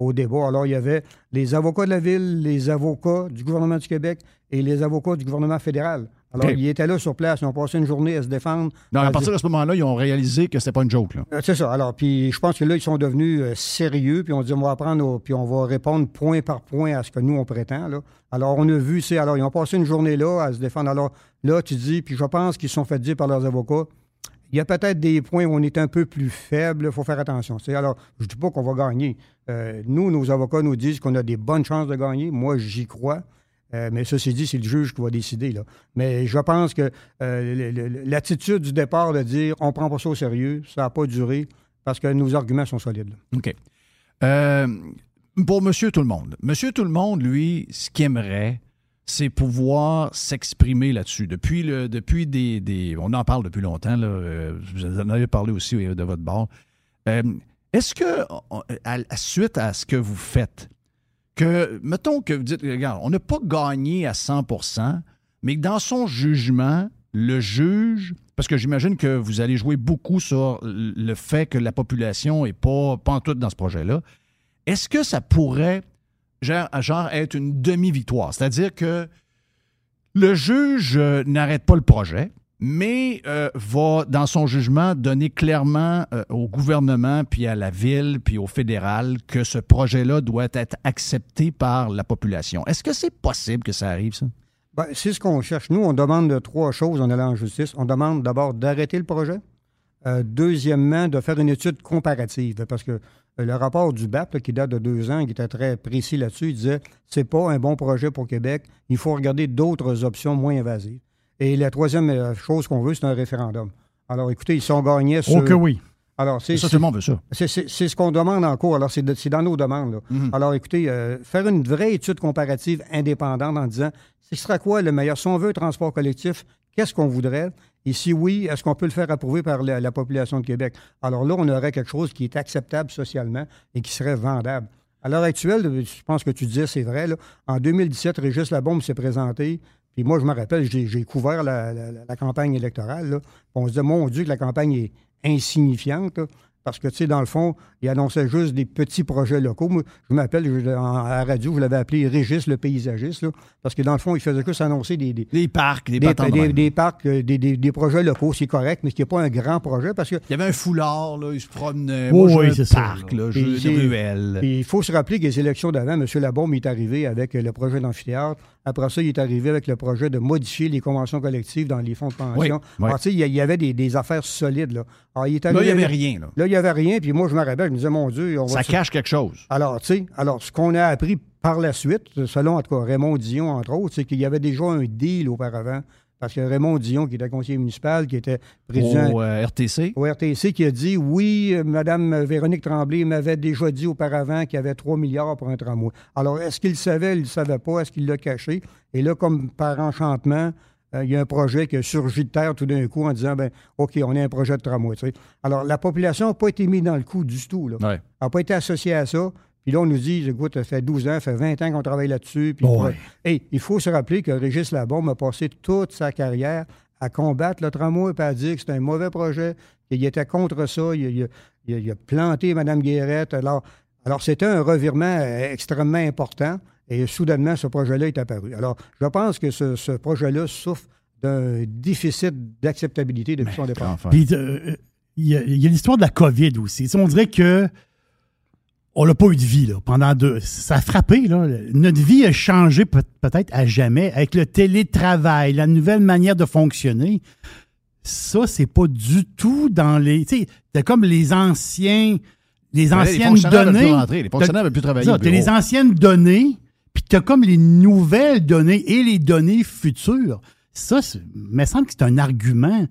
au débat. Alors, il y avait les avocats de la Ville, les avocats du gouvernement du Québec et les avocats du gouvernement fédéral. Alors, ils étaient là sur place, ils ont passé une journée à se défendre. Non, à à partir de ce moment-là, ils ont réalisé que c'était pas une joke. Euh, C'est ça. Alors, puis je pense que là, ils sont devenus euh, sérieux, puis on dit, on va apprendre, puis on va répondre point par point à ce que nous, on prétend. Là. Alors, on a vu, c'est, alors, ils ont passé une journée là à se défendre. Alors, là, tu dis, puis je pense qu'ils se sont fait dire par leurs avocats, il y a peut-être des points où on est un peu plus faible, il faut faire attention. C'est, alors, je dis pas qu'on va gagner. Euh, nous, nos avocats nous disent qu'on a des bonnes chances de gagner. Moi, j'y crois. Euh, mais ceci dit, c'est le juge qui va décider. Mais je pense que euh, l'attitude du départ de dire on prend pas ça au sérieux, ça n'a pas duré parce que nos arguments sont solides. OK. Pour Monsieur Tout-le-Monde. Monsieur Tout-le-Monde, lui, ce qu'il aimerait, c'est pouvoir s'exprimer là-dessus. Depuis, des, des- On en parle depuis longtemps, là, vous en avez parlé aussi de votre bord. Est-ce que, à, suite à ce que vous faites, que, mettons que vous dites, regarde, on n'a pas gagné à 100% mais que dans son jugement, le juge, parce que j'imagine que vous allez jouer beaucoup sur le fait que la population n'est pas, tout dans ce projet-là, est-ce que ça pourrait genre, genre être une demi-victoire? C'est-à-dire que le juge euh, n'arrête pas le projet, mais euh, va, dans son jugement, donner clairement euh, au gouvernement, puis à la ville, puis au fédéral, que ce projet-là doit être accepté par la population. Est-ce que c'est possible que ça arrive, ça? Ben, c'est ce qu'on cherche. Nous, on demande trois choses en allant en justice. On demande d'abord d'arrêter le projet. Euh, deuxièmement, de faire une étude comparative. Parce que le rapport du BAP, qui date de deux ans, qui était très précis là-dessus, il disait c'est pas un bon projet pour Québec. Il faut regarder d'autres options moins invasives. Et la troisième euh, chose qu'on veut, c'est un référendum. Alors, écoutez, ils sont gagnés sur. Oh que oui. Alors, c'est Ça, tout le monde veut ça. c'est- C'est c'est ce qu'on demande en cours. Alors, c'est de- dans nos demandes. là. Mhm. Alors, écoutez, euh, faire une vraie étude comparative indépendante en disant ce sera quoi le meilleur? Si on veut un transport collectif, qu'est-ce qu'on voudrait? Et si oui, est-ce qu'on peut le faire approuver par la, la population de Québec? Alors là, on aurait quelque chose qui est acceptable socialement et qui serait vendable. À l'heure actuelle, je pense que tu disais, c'est vrai, là, en 2017, Régis Labombe s'est présenté. Moi, je me rappelle, j'ai couvert la, campagne électorale. là. On se disait, mon Dieu, que la campagne est insignifiante. Parce que, tu sais, dans le fond, il annonçait juste des petits projets locaux. Moi, je m'appelle, à la radio, je l'avais appelé Régis le paysagiste, là, parce que dans le fond, il faisait juste annoncer des, des, Des parcs, des, parcs, euh, des, projets locaux, c'est correct, mais ce n'est pas un grand projet, parce que Il y avait un foulard, là, il se promenait. Oui, Moi, oui, un ça, parc, là. ruelle. Il faut se rappeler que les élections d'avant, M. Labombe est arrivé avec le projet d'amphithéâtre. Après ça, il est arrivé avec le projet de modifier les conventions collectives dans les fonds de pension. Oui, oui. Alors, tu sais, il y avait des, affaires solides. Là, Alors, il est Là, il n'y avait rien. Là. Là, il n'y avait rien. Puis moi, je me rappelle, je me disais, mon Dieu, on va Ça cache quelque chose. Alors, tu sais, alors, ce qu'on a appris par la suite, selon, en tout cas, Raymond Dion, entre autres, c'est qu'il y avait déjà un deal auparavant. Parce que Raymond Dion, qui était conseiller municipal, qui était président Au euh, RTC. au RTC qui a dit oui, euh, Mme Véronique Tremblay m'avait déjà dit auparavant qu'il y avait 3 milliards pour un tramway. Alors, est-ce qu'il le savait, il ne le savait pas, est-ce qu'il l'a caché? Et là, comme par enchantement, il y a un projet qui a surgi de terre tout d'un coup en disant ben OK, on a un projet de tramway. tu sais. Alors, la population n'a pas été mise dans le coup du tout. Là. Ouais. Elle n'a pas été associée à ça. Puis là, on nous dit, écoute, ça fait 12 ans, ça fait 20 ans qu'on travaille là-dessus. Puis Ouais. Hey, il faut se rappeler que Régis Labombe a passé toute sa carrière à combattre le tramway et à dire que c'était un mauvais projet, qu'il était contre ça, il, il a- il a- il a planté Mme Guérette. Alors, alors c'était un revirement euh, extrêmement important et soudainement, ce projet-là est apparu. Alors, je pense que ce, ce projet-là souffre d'un déficit d'acceptabilité depuis son départ. Enfin. Puis, euh, il y a, il y a l'histoire de la COVID aussi. On dirait que on n'a pas eu de vie là, pendant deux. Ça a frappé. Là. Notre vie a changé peut- peut-être à jamais avec le télétravail, la nouvelle manière de fonctionner. Ça, c'est pas du tout dans les. Tu sais, comme les anciens. Les anciennes données. rentrer, les fonctionnaires veulent plus travailler T'as les anciennes données, puis t'as comme les nouvelles données et les données futures. Ça, c'est- me semble que c'est un argument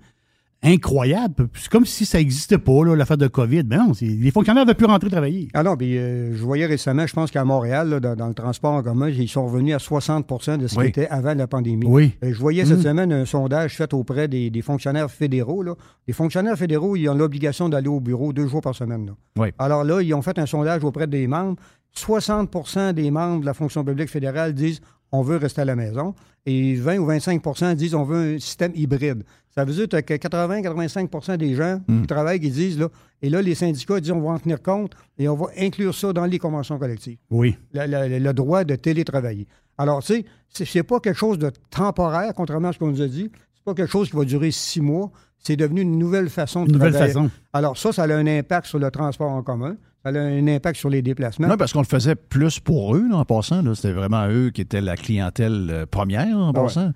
incroyable. C'est comme si ça n'existait pas, l'affaire de COVID. Mais non, les fonctionnaires ne veulent plus rentrer travailler. Ah non, puis euh, je voyais récemment, je pense qu'à Montréal, là, dans, dans le transport en commun, ils sont revenus à 60% de ce Oui. qui était avant la pandémie. Oui. Euh, Je voyais cette semaine un sondage fait auprès des, des fonctionnaires fédéraux. Là. Les fonctionnaires fédéraux, ils ont l'obligation d'aller au bureau deux jours par semaine. là. Oui. Alors là, ils ont fait un sondage auprès des membres. 60% des membres de la fonction publique fédérale disent on veut rester à la maison. Et 20 ou 25% disent on veut un système hybride. Ça veut dire que 80-85% des gens qui travaillent qui disent là, et là, les syndicats disent on va en tenir compte et on va inclure ça dans les conventions collectives Oui. le, le- le droit de télétravailler. Alors, tu sais, c'est- c'est pas quelque chose de temporaire, contrairement à ce qu'on nous a dit. C'est pas quelque chose qui va durer six mois. C'est devenu une nouvelle façon de Une nouvelle travailler. façon. Alors, ça, ça a un impact sur le transport en commun. Ça a un impact sur les déplacements. Non, parce qu'on le faisait plus pour eux, là, en passant. là. C'était vraiment eux qui étaient la clientèle euh, première, en Ah ouais. passant.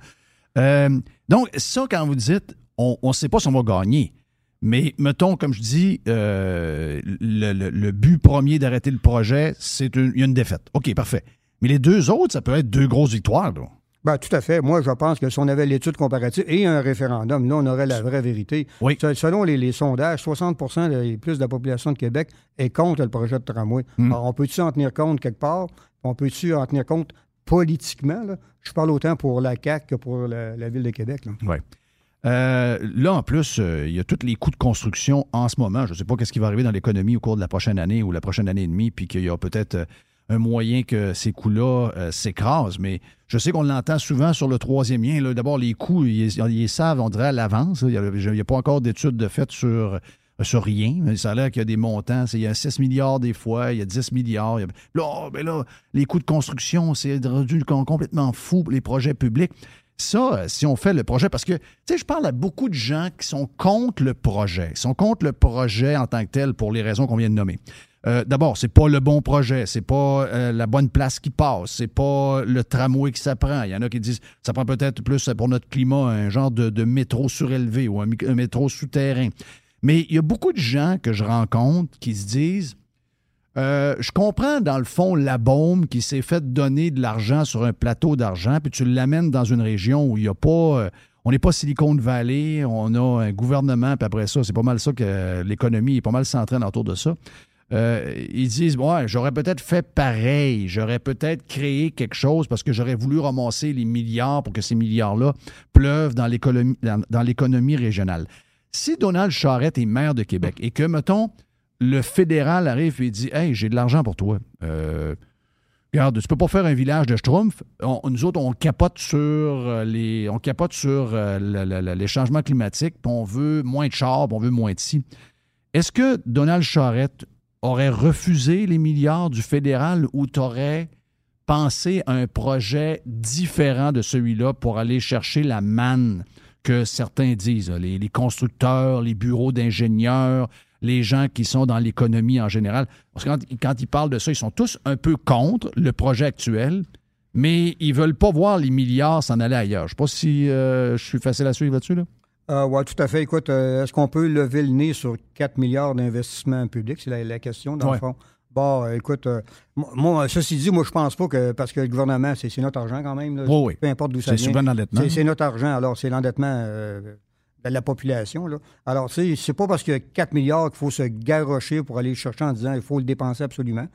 Euh, donc, ça, quand vous dites, on ne sait pas si on va gagner. Mais mettons, comme je dis, euh, le, le- le but premier d'arrêter le projet, c'est une, défaite. OK, parfait. Mais les deux autres, ça peut être deux grosses victoires. là. Ben, tout à fait. Moi, je pense que si on avait l'étude comparative et un référendum, là, on aurait la vraie vérité. Oui. Se- Selon les, les sondages, 60% et plus de la population de Québec est contre le projet de tramway. Hmm. Alors, on peut-tu en tenir compte quelque part? On peut-tu en tenir compte politiquement. là? Je parle autant pour la CAQ que pour la, la Ville de Québec. là. Ouais. Euh, là, en plus, euh, il y a tous les coûts de construction en ce moment. Je ne sais pas qu'est-ce qui va arriver dans l'économie au cours de la prochaine année ou la prochaine année et demie, puis qu'il y a peut-être euh, un moyen que ces coûts-là euh, s'écrasent. Mais je sais qu'on l'entend souvent sur le troisième lien. D'abord, les coûts, ils, ils savent, on dirait, à l'avance. Il n'y a, pas encore d'études de fait sur, sur rien. Mais ça a qu'il y a des montants. Il y a 6 milliards des fois, il y a 10 milliards. Là, oh, ben là, les coûts de construction, c'est rendu com- complètement fou les projets publics. Ça, euh, si on fait le projet, parce que, tu je parle à beaucoup de gens qui sont contre le projet. Ils sont contre le projet en tant que tel pour les raisons qu'on vient de nommer. Euh, D'abord, c'est pas le bon projet, c'est pas euh, la bonne place qui passe, c'est pas le tramway qui s'apprend. Il y en a qui disent ça prend peut-être plus pour notre climat un genre de, métro surélevé ou un, métro souterrain. Mais il y a beaucoup de gens que je rencontre qui se disent euh, je comprends, dans le fond, la bombe qui s'est fait donner de l'argent sur un plateau d'argent, puis tu l'amènes dans une région où il n'y a pas. euh, on n'est pas Silicon Valley, on a un gouvernement, puis après ça, c'est pas mal ça que l'économie est pas mal centrée autour de ça. Euh, ils disent j'aurais peut-être fait pareil, j'aurais peut-être créé quelque chose parce que j'aurais voulu ramasser les milliards pour que ces milliards-là pleuvent dans l'économie, régionale. Si Donald Charrette est maire de Québec et que, mettons, le fédéral arrive et dit Hey, j'ai de l'argent pour toi. Euh, regarde, tu peux pas faire un village de Schtroumpf. Nous autres, on capote sur euh, les, on capote sur euh, le- le- le- les changements climatiques, puis on veut moins de chars, puis on veut moins de ci. Est-ce que Donald Charrette aurait refusé les milliards du fédéral ou t'aurais pensé à un projet différent de celui-là pour aller chercher la manne que certains disent, les, constructeurs, les bureaux d'ingénieurs, les gens qui sont dans l'économie en général? Parce que quand, ils parlent de ça, ils sont tous un peu contre le projet actuel, mais ils veulent pas voir les milliards s'en aller ailleurs. Je sais pas si euh, je suis facile à suivre là-dessus. Là. Euh, oui, tout à fait. Écoute, euh, est-ce qu'on peut lever le nez sur 4 milliards d'investissements publics? C'est la, la question, dans Ouais. le fond. Bon, euh, écoute, euh, moi- ceci dit, moi, je pense pas que, parce que le gouvernement, c'est c'est notre argent quand même. là. Oui, oui. Peu importe d'où ça C'est vient. souvent l'endettement. C'est- C'est notre argent, alors c'est l'endettement de la population. Là. Alors, tu sais, c'est pas parce qu'il y a 4 milliards qu'il faut se garrocher pour aller le chercher en disant il faut le dépenser absolument.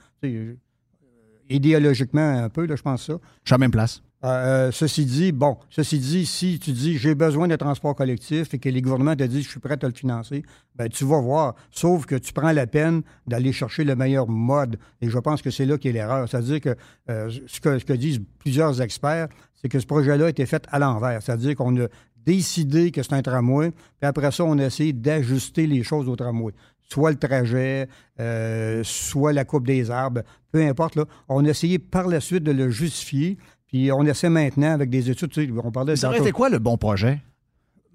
Idéologiquement, un peu, là, je pense ça. Je suis à la même place. Euh, ceci dit, bon, ceci dit, si tu dis j'ai besoin de transport collectif et que les gouvernements te disent je suis prêt à le financer, ben tu vas voir. Sauf que tu prends la peine d'aller chercher le meilleur mode. Et je pense que c'est là qu'est l'erreur. C'est-à-dire que, euh, ce que ce que disent plusieurs experts, c'est que ce projet-là a été fait à l'envers. C'est-à-dire qu'on a décidé que c'est un tramway, puis après ça, on a essayé d'ajuster les choses au tramway. Soit le trajet, euh, soit la coupe des arbres, peu importe. Là, on a essayé par la suite de le justifier. Puis on essaie maintenant avec des études, tu sais, on parlait Ça aurait été quoi le bon projet?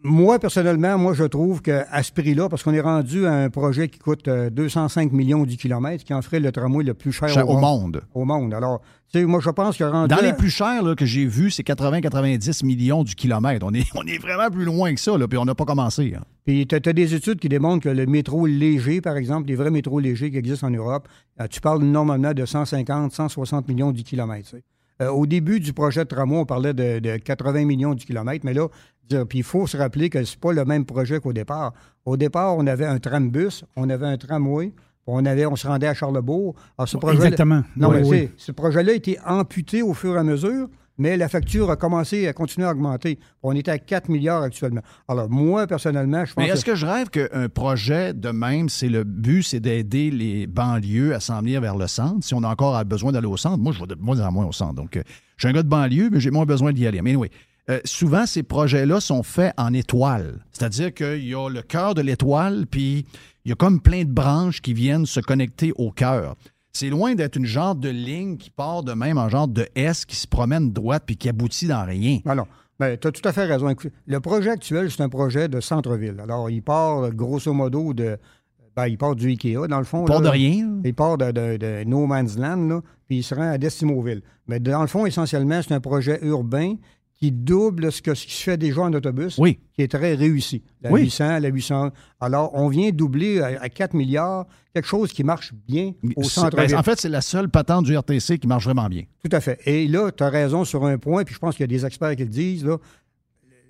Moi, personnellement, moi, je trouve qu'à ce prix-là, parce qu'on est rendu à un projet qui coûte euh, 205 millions du kilomètre, qui en ferait le tramway le plus cher, Cher au monde. monde. Au monde. Alors, tu sais, moi, je pense que rendu Dans les plus chers là, que j'ai vus, c'est 80-90 millions du kilomètre. On est, on est vraiment plus loin que ça, là, puis on n'a pas commencé. hein. Puis tu as, des études qui démontrent que le métro léger, par exemple, les vrais métros légers qui existent en Europe, euh, tu parles normalement de 150, 160 millions du kilomètre. tu sais. Euh, au début du projet de tramway, on parlait de, de 80 millions du kilomètre, mais là, puis il faut se rappeler que c'est pas le même projet qu'au départ. Au départ, on avait un trambus, on avait un tramway, on, avait, on se rendait à Charlebourg. Alors, ce projet Exactement. Non, Oui, mais oui. ce projet-là a été amputé au fur et à mesure, mais la facture a commencé à continuer à augmenter. On est à 4 milliards actuellement. Alors, moi, personnellement, je pense Mais est-ce que je rêve qu'un projet de même, c'est le but, c'est d'aider les banlieues à s'en venir vers le centre? Si on a encore besoin d'aller au centre, moi, je vais de moins en moins au centre. Donc, euh, je suis un gars de banlieue, mais j'ai moins besoin d'y aller. Mais oui, souvent, ces projets-là sont faits en étoile. C'est-à-dire qu'il y a le cœur de l'étoile, puis il y a comme plein de branches qui viennent se connecter au cœur. C'est loin d'être une genre de ligne qui part de même en genre de S qui se promène droite puis qui aboutit dans rien. Alors, ben, tu as tout à fait raison. Le projet actuel, c'est un projet de centre-ville. Alors, il part grosso modo de. Ben, il part du IKEA, dans le fond. Il part là. de rien. Il part de, de- de No Man's Land, là, puis il se rend à Destimoville. Mais dans le fond, essentiellement, c'est un projet urbain qui double ce, que, ce qui se fait déjà en autobus, Oui. qui est très réussi. La Oui. 800, la 800. Alors, on vient doubler à, à 4 milliards quelque chose qui marche bien au centre-ville. ben, en fait, c'est la seule patente du RTC qui marche vraiment bien. Tout à fait. Et là, tu as raison sur un point, puis je pense qu'il y a des experts qui le disent. Là,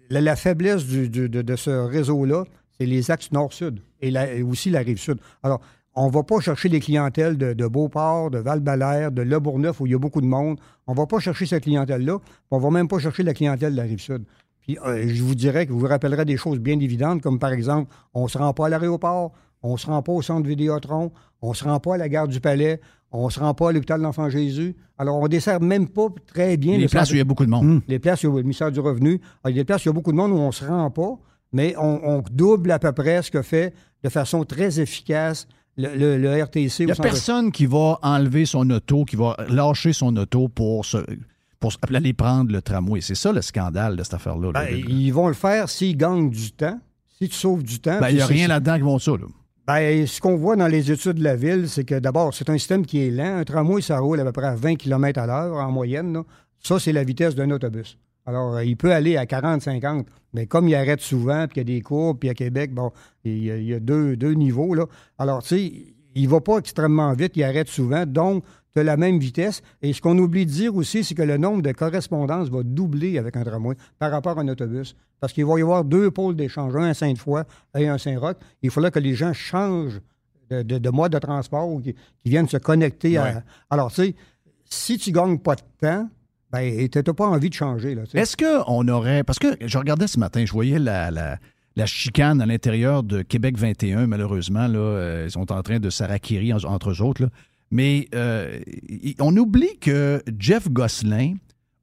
la, la faiblesse du- du- de, de ce réseau-là, c'est les axes nord-sud et, et aussi la rive sud. Alors, on va pas chercher les clientèles de, de Beauport, de val de Le Bourgneuf, où il y a beaucoup de monde. On va pas chercher cette clientèle-là. On va même pas chercher la clientèle de la Rive-Sud. Puis euh, je vous dirais que vous vous rappellerez des choses bien évidentes, comme par exemple, on se rend pas à l'aéroport, on se rend pas au centre Vidéotron, on se rend pas à la gare du Palais, on se rend pas à l'hôpital de l'Enfant Jésus. Alors, on dessert même pas très bien... Les le places où il y a beaucoup de monde. les places, il y a le ministère du Revenu. Alors, Il y a des places, où il y a beaucoup de monde où on ne se rend pas, mais on, on double à peu près ce que fait de façon très efficace le, le- le RTC. Il n'y a personne qui va enlever son auto, qui va lâcher son auto pour, se, pour aller prendre le tramway. C'est ça le scandale de cette affaire-là. là. Ben, ils vont le faire s'ils gagnent du temps. Si tu sauves du temps. Ben, il n'y a rien là-dedans qui vont ça. là. Ben, ce qu'on voit dans les études de la ville, c'est que d'abord, c'est un système qui est lent. Un tramway, ça roule à peu près à 20 km à l'heure en moyenne. là. Ça, c'est la vitesse d'un autobus. Alors, euh, il peut aller à 40, 50, mais comme il arrête souvent, puis qu'il y a des courbes, puis à Québec, bon, il y a, il y a deux, deux niveaux, là. Alors, tu sais, il va pas extrêmement vite, il arrête souvent, donc tu as la même vitesse. Et ce qu'on oublie de dire aussi, c'est que le nombre de correspondances va doubler avec un tramway par rapport à un autobus. Parce qu'il va y avoir deux pôles d'échange, un à Sainte-Foy et un à Saint-Roch. Il faudra que les gens changent de, de- de mode de transport ou qui, qui viennent se connecter Ouais. à. Alors, tu sais, si tu gagnes pas de temps, ben, pas envie de changer. Là. Est-ce qu'on aurait. Parce que je regardais ce matin, je voyais la, chicane à l'intérieur de Québec 21, malheureusement. Là, euh, ils sont en train de s'araquérir en- entre eux autres. Mais euh, on oublie que Jeff Gosselin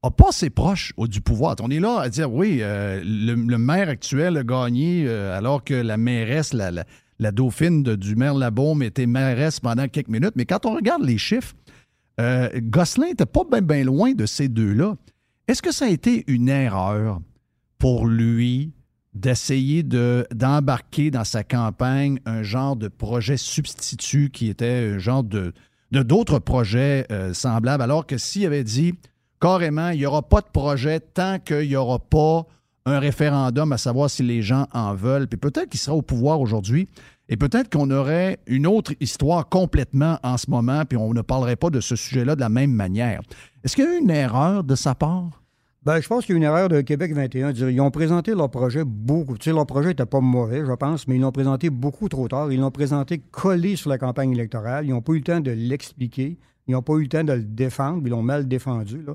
a pas ses proches du pouvoir. On est là à dire oui, euh, le, maire actuel a gagné alors que la mairesse, la, la- dauphine du maire Labaume était mairesse pendant quelques minutes. Mais quand on regarde les chiffres, euh, Gosselin n'était pas bien loin de ces deux-là. Est-ce que ça a été une erreur pour lui d'essayer de, d'embarquer dans sa campagne un genre de projet substitut qui était un genre de, de d'autres projets euh, semblables, alors que s'il avait dit carrément, il n'y aura pas de projet tant qu'il n'y aura pas un référendum à savoir si les gens en veulent, puis peut-être qu'il sera au pouvoir aujourd'hui, et peut-être qu'on aurait une autre histoire complètement en ce moment, puis on ne parlerait pas de ce sujet-là de la même manière. Est-ce qu'il y a eu une erreur de sa part? Ben, je pense qu'il y a une erreur de Québec 21. Dire, Ils ont présenté leur projet beaucoup. Tu sais, leur projet n'était pas mauvais, je pense, mais ils l'ont présenté beaucoup trop tard. Ils l'ont présenté collé sur la campagne électorale. Ils n'ont pas eu le temps de l'expliquer. Ils n'ont pas eu le temps de le défendre. Ils l'ont mal défendu.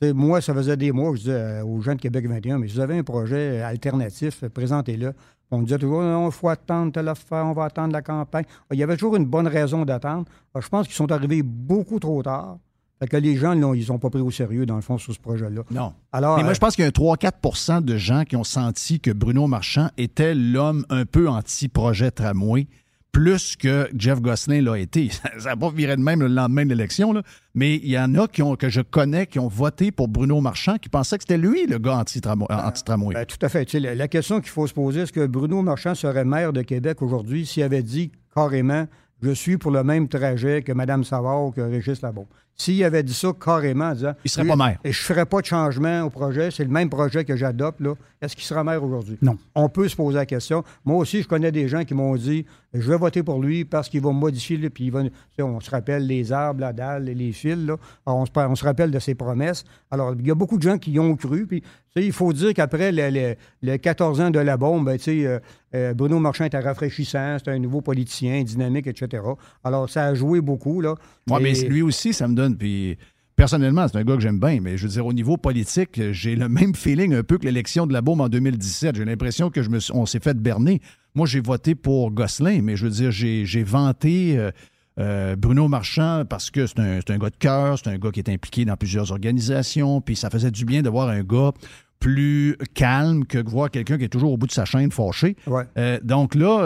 Moi, ça faisait des mois que je disais euh, aux gens de Québec 21, mais si vous avez un projet alternatif, présentez-le. On disait toujours, non, il faut attendre telle affaire, on va attendre la campagne. Il y avait toujours une bonne raison d'attendre. Alors, Je pense qu'ils sont arrivés beaucoup trop tard. Fait que les gens, là, ils n'ont pas pris au sérieux, dans le fond, sur ce projet-là. Non. Alors, Mais moi, euh, je pense qu'il y a un 3-4% de gens qui ont senti que Bruno Marchand était l'homme un peu anti-projet tramway, plus que Jeff Gosselin l'a été. Ça n'a pas viré de même le lendemain de l'élection, là. mais il y en a qui ont, que je connais qui ont voté pour Bruno Marchand, qui pensaient que c'était lui le gars anti-tramo- anti-tramway. Ben, tout à fait. Tu sais, la, la question qu'il faut se poser, est-ce que Bruno Marchand serait maire de Québec aujourd'hui s'il avait dit carrément je suis pour le même trajet que Mme Savard ou que Régis Labon? S'il avait dit ça carrément en disant Il serait pas maire. Et je ne ferai pas de changement au projet, c'est le même projet que j'adopte, là. Est-ce qu'il sera maire aujourd'hui? Non. On peut se poser la question. Moi aussi, je connais des gens qui m'ont dit je vais voter pour lui parce qu'il va modifier, puis il va. on se rappelle les arbres, la dalle et les fils, là. Alors, on, se, on se rappelle de ses promesses. Alors, il y a beaucoup de gens qui y ont cru. Puis, il faut dire qu'après le, le- le 14 ans de la bombe, ben, tu sais, euh, euh, Bruno Marchand était rafraîchissant, c'était un nouveau politicien, dynamique, etc. Alors, ça a joué beaucoup, là. Moi, mais lui aussi, ça me donne. Puis personnellement, c'est un gars que j'aime bien, mais je veux dire, au niveau politique, j'ai le même feeling un peu que l'élection de la Beaume en 2017. J'ai l'impression que je me on s'est fait berner. Moi, j'ai voté pour Gosselin, mais je veux dire, j'ai j'ai vanté. euh, euh, Bruno Marchand, parce que c'est un, c'est un gars de cœur, c'est un gars qui est impliqué dans plusieurs organisations, puis ça faisait du bien de voir un gars plus calme que de voir quelqu'un qui est toujours au bout de sa chaîne fâché. Ouais. Euh, donc là,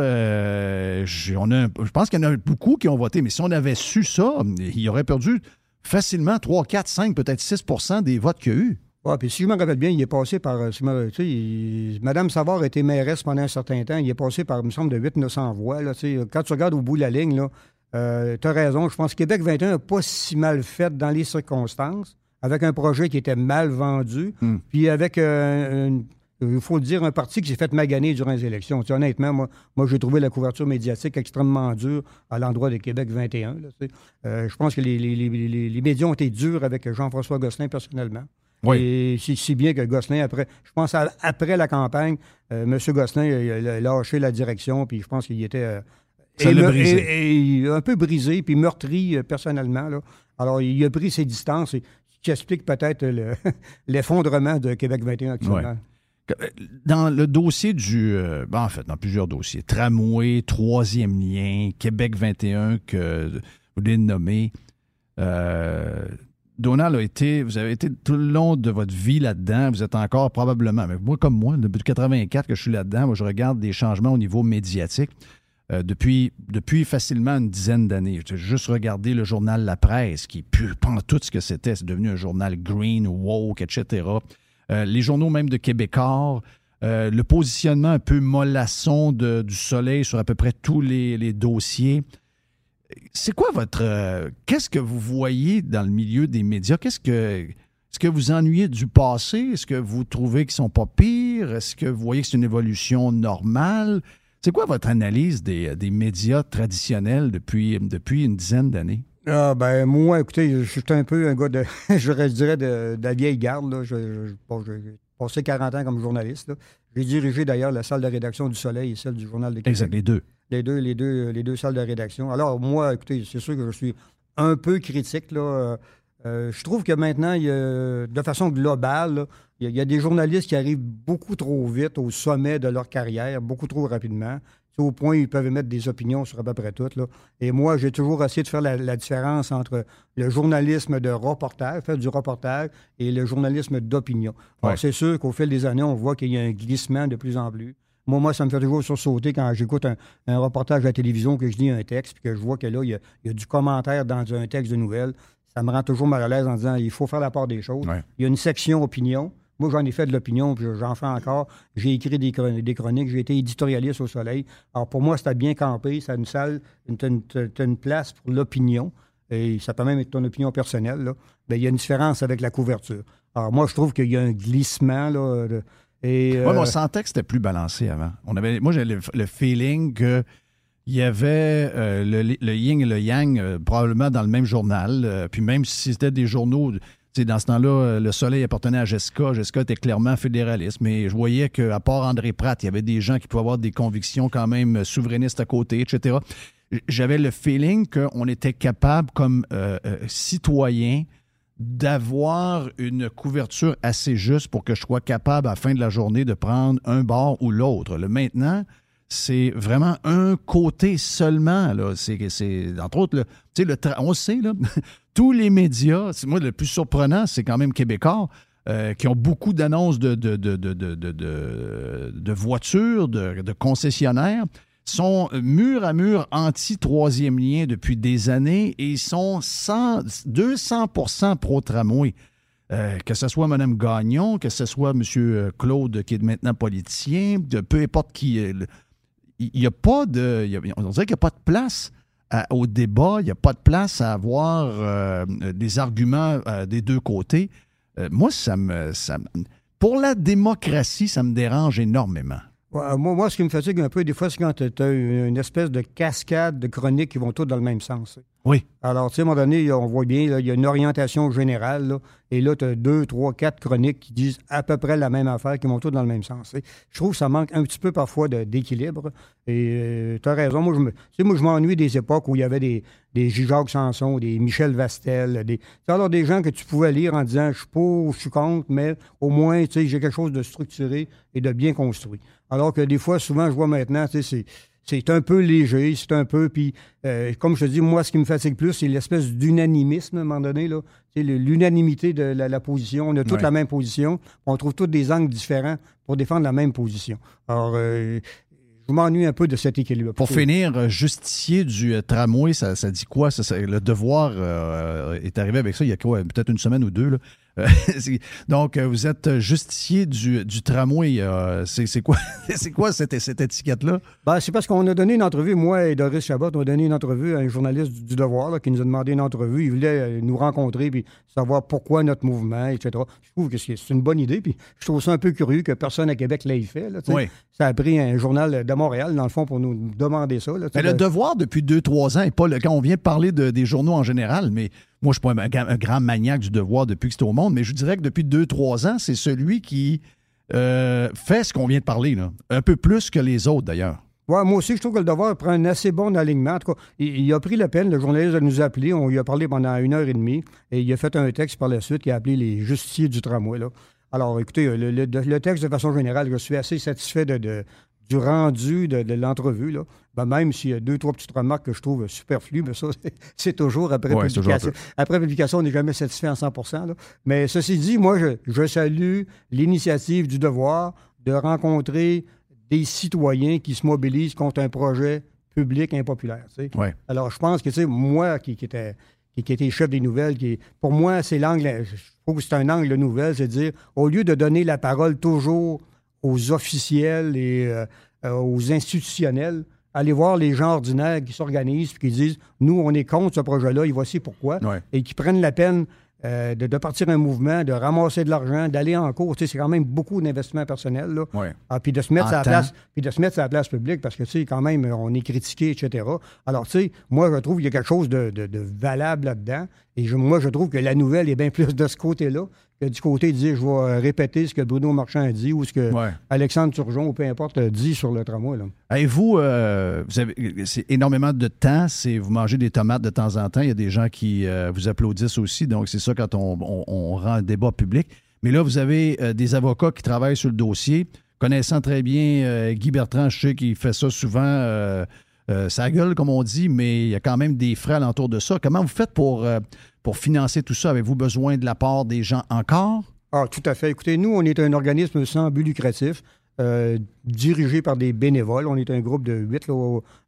on a, je pense qu'il y en a beaucoup qui ont voté, mais si on avait su ça, il aurait perdu facilement 3, 4, 5, peut-être 6% des votes qu'il y a eu. Ouais, puis si je me rappelle bien, il est passé par. euh, si me- tu sais, il- Madame Savard était mairesse pendant un certain temps. Il est passé par, il me semble, de 800-900 voix. Là, tu sais. quand tu regardes au bout de la ligne, tu as raison. Je pense que Québec 21 n'a pas si mal fait dans les circonstances, avec un projet qui était mal vendu, puis avec, euh, une- il faut le dire, un parti qui s'est fait maganer durant les élections. Tu sais, honnêtement, moi, moi j'ai trouvé la couverture médiatique extrêmement dure à l'endroit de Québec 21. là, tu sais. Euh, je pense que les, les- les- les- médias ont été durs avec Jean-François Gosselin personnellement. Oui. Et si, si bien que Gosselin, après, je pense à- après la campagne, euh, M. Gosselin il a, lâché la direction, puis je pense qu'il était euh, Ça et, l'a me- brisé. et- et un peu brisé, puis meurtri personnellement. Là. Alors, il a pris ses distances, et ce qui explique peut-être le- l'effondrement de Québec 21 actuellement. Ouais. Dans le dossier du. euh, ben, en fait, dans plusieurs dossiers. Tramway, troisième lien, Québec 21, que vous de nommer. Euh, Donald a été. Vous avez été tout le long de votre vie là-dedans. Vous êtes encore probablement. Mais moi, comme moi, depuis 84 que je suis là-dedans, moi, je regarde des changements au niveau médiatique. euh, depuis, depuis facilement une dizaine d'années. J'ai juste regardé le journal La Presse, qui pas tout ce que c'était. C'est devenu un journal green, woke, etc. Euh, les journaux même de Québécois, euh, le positionnement un peu mollasson du soleil sur à peu près tous les, dossiers. C'est quoi votre. euh, Qu'est-ce que vous voyez dans le milieu des médias? Qu'est-ce que. Est-ce que vous ennuyez du passé? Est-ce que vous trouvez qu'ils sont pas pires? Est-ce que vous voyez que c'est une évolution normale? C'est quoi votre analyse des, médias traditionnels depuis une dizaine d'années? Ah, ben, moi, écoutez, je suis un peu un gars de, je dirais, de, de la vieille garde. Là. Je- je- bon, j'ai passé 40 ans comme journaliste. J'ai dirigé d'ailleurs la salle de rédaction du Soleil et celle du Journal de Québec. Exact, les deux. les deux, les deux, les deux salles de rédaction. Alors, moi, écoutez, c'est sûr que je suis un peu critique. Là. Euh, euh, je trouve que maintenant, il y a, de façon globale, là, il y, a, il y a des journalistes qui arrivent beaucoup trop vite au sommet de leur carrière, beaucoup trop rapidement. Au point où ils peuvent émettre des opinions sur à peu près tout. Là. Et moi, j'ai toujours essayé de faire la, la différence entre le journalisme de reportage, faire du reportage, et le journalisme d'opinion. Ouais. C'est sûr qu'au fil des années, on voit qu'il y a un glissement de plus en plus. Moi, moi, ça me fait toujours sursauter quand j'écoute un, un reportage à la télévision, que je lis un texte, puis que je vois que là, il y a, il y a du commentaire dans un texte de nouvelles. Ça me rend toujours mal à l'aise en disant il faut faire la part des choses. Ouais. Il y a une section opinion. Moi, j'en ai fait de l'opinion, puis j'en fais encore. J'ai écrit des, chron- des chroniques, j'ai été éditorialiste au Soleil. Alors, pour moi, c'était bien campé. Ça a une salle, une, une, place pour l'opinion. Et ça peut même être ton opinion personnelle. Là. Ben, il y a une différence avec la couverture. Alors, moi, je trouve qu'il y a un glissement. Là, de- et, Oui, mais euh, on sentait que c'était plus balancé avant. On avait, moi, j'avais le, le feeling que il y avait euh, le, le yin et le yang euh, probablement dans le même journal. euh, puis même si c'était des journaux, dans ce temps-là, euh, le Soleil appartenait à Jessica. Jessica était clairement fédéraliste, mais je voyais qu'à part André Pratt, il y avait des gens qui pouvaient avoir des convictions quand même euh, souverainistes à côté, etc. J'avais le feeling qu'on était capable, comme euh, citoyen, d'avoir une couverture assez juste pour que je sois capable, à la fin de la journée, de prendre un bord ou l'autre. Le maintenant, c'est vraiment un côté seulement. Là. C'est, entre autres, le, le on sait, là, tous les médias, moi, le plus surprenant, c'est quand même Québécois. euh, qui ont beaucoup d'annonces de, de, de, de, voitures, de, concessionnaires, sont mur à mur anti-troisième lien depuis des années et ils sont 100, 200% pro-tramway. Euh, que ce soit Mme Gagnon, que ce soit M. Claude, qui est maintenant politicien, peu importe qui. euh, le- Il n'y a pas de. on dirait qu'il n'y a pas de place au débat, il n'y a pas de place à avoir euh, des arguments euh, des deux côtés. Euh, moi, ça me, ça Pour la démocratie, ça me dérange énormément. Moi, moi, ce qui me fatigue un peu, des fois, c'est quand tu as une espèce de cascade de chroniques qui vont toutes dans le même sens. Oui. Alors, tu sais, à un moment donné, on voit bien, il y a une orientation générale, et là, tu as deux, trois, quatre chroniques qui disent à peu près la même affaire, qui vont toutes dans le même sens. Je trouve que ça manque un petit peu parfois d'équilibre. Et tu as raison. Moi, je me, m'ennuie des époques où il y avait des, des J-Jacques Sanson, des Michel Vastel, des, alors des gens que tu pouvais lire en disant je suis pour, je suis contre, mais au moins, tu sais, j'ai quelque chose de structuré et de bien construit. Alors que des fois, souvent, je vois maintenant, tu sais, c'est c'est un peu léger, c'est un peu. Puis, euh, comme je te dis, moi, ce qui me fatigue plus, c'est l'espèce d'unanimisme à un moment donné. là. L'unanimité de la, la position. On a toutes Ouais. la même position. On trouve tous des angles différents pour défendre la même position. Alors, euh, je m'ennuie un peu de cet équilibre. Pour finir, euh, justicier du tramway, ça, ça dit quoi? Ça, ça- le devoir euh, est arrivé avec ça il y a quoi, peut-être une semaine ou deux. là. Euh, Donc, euh, vous êtes justicier du, du tramway. euh, c'est quoi, c'est quoi cette, cette étiquette-là? Ben, c'est parce qu'on a donné une entrevue, moi et Doris Chabot, on a donné une entrevue à un journaliste du, du Devoir là, qui nous a demandé une entrevue. Il voulait euh, nous rencontrer puis savoir pourquoi notre mouvement, etc. Je trouve que c'est une bonne idée. Puis je trouve ça un peu curieux que personne à Québec l'ait fait. là. Oui. Ça a pris un journal de Montréal, dans le fond, pour nous demander ça. là. Mais le devoir, depuis deux, trois ans, et pas le, quand on vient de parler de- des journaux en général, mais moi, je ne suis pas un, grand maniaque du devoir depuis que c'était au monde, mais je dirais que depuis deux, trois ans, c'est celui qui euh, fait ce qu'on vient de parler, là. un peu plus que les autres d'ailleurs. Ouais, moi aussi, je trouve que le devoir prend un assez bon alignement. En tout cas, il, a pris la peine, le journaliste, de nous appeler. On lui a parlé pendant une heure et demie. Et il a fait un texte par la suite qui a appelé les justiciers du tramway. Alors, écoutez, le, texte, de façon générale, je suis assez satisfait de- du rendu de, de l'entrevue. là. Ben, même s'il y a deux, trois petites remarques que je trouve superflues, mais ça, c'est- toujours après Ouais, toujours publication. Après publication, on n'est jamais satisfait à 100 là. Mais ceci dit, moi, je, je salue l'initiative du devoir de rencontrer des citoyens qui se mobilisent contre un projet public impopulaire. tu sais. Ouais. Alors, je pense que, tu sais, moi qui, qui était qui, était chef des nouvelles, qui, pour moi, c'est l'angle, je trouve que c'est un angle de nouvelle, c'est de dire, au lieu de donner la parole toujours aux officiels et euh, euh, aux institutionnels, aller voir les gens ordinaires qui s'organisent et qui disent, nous, on est contre ce projet-là et voici pourquoi, Ouais. et qui prennent la peine euh, de, de partir un mouvement, de ramasser de l'argent, d'aller en cours. Tu sais, c'est quand même beaucoup d'investissement personnel. Là. Ouais. Ah, puis de se mettre sur la place, puis de se mettre sur la place publique parce que tu sais quand même on est critiqué etc. Alors tu sais moi je trouve qu'il y a quelque chose de, de- de valable là-dedans et je- moi je trouve que la nouvelle est bien plus de ce côté-là que du côté de dire je vais euh, répéter ce que Bruno Marchand a dit ou ce que Ouais. Alexandre Turgeon ou peu importe a dit sur le tramway là. Et vous, euh, vous avez, c'est énormément de temps. C'est vous mangez des tomates de temps en temps. Il y a des gens qui euh, vous applaudissent aussi. Donc c'est ça quand on, on- on rend un débat public. Mais là, vous avez euh, des avocats qui travaillent sur le dossier, connaissant très bien euh, Guy Bertrand. Je sais qu'il fait ça souvent. Euh, euh, ça gueule, comme on dit, mais il y a quand même des frais alentour de ça. Comment vous faites pour, euh, pour financer tout ça? Avez-vous besoin de la part des gens encore? Ah, tout à fait. Écoutez, nous, on est un organisme sans but lucratif, euh, dirigé par des bénévoles. On est un groupe de huit,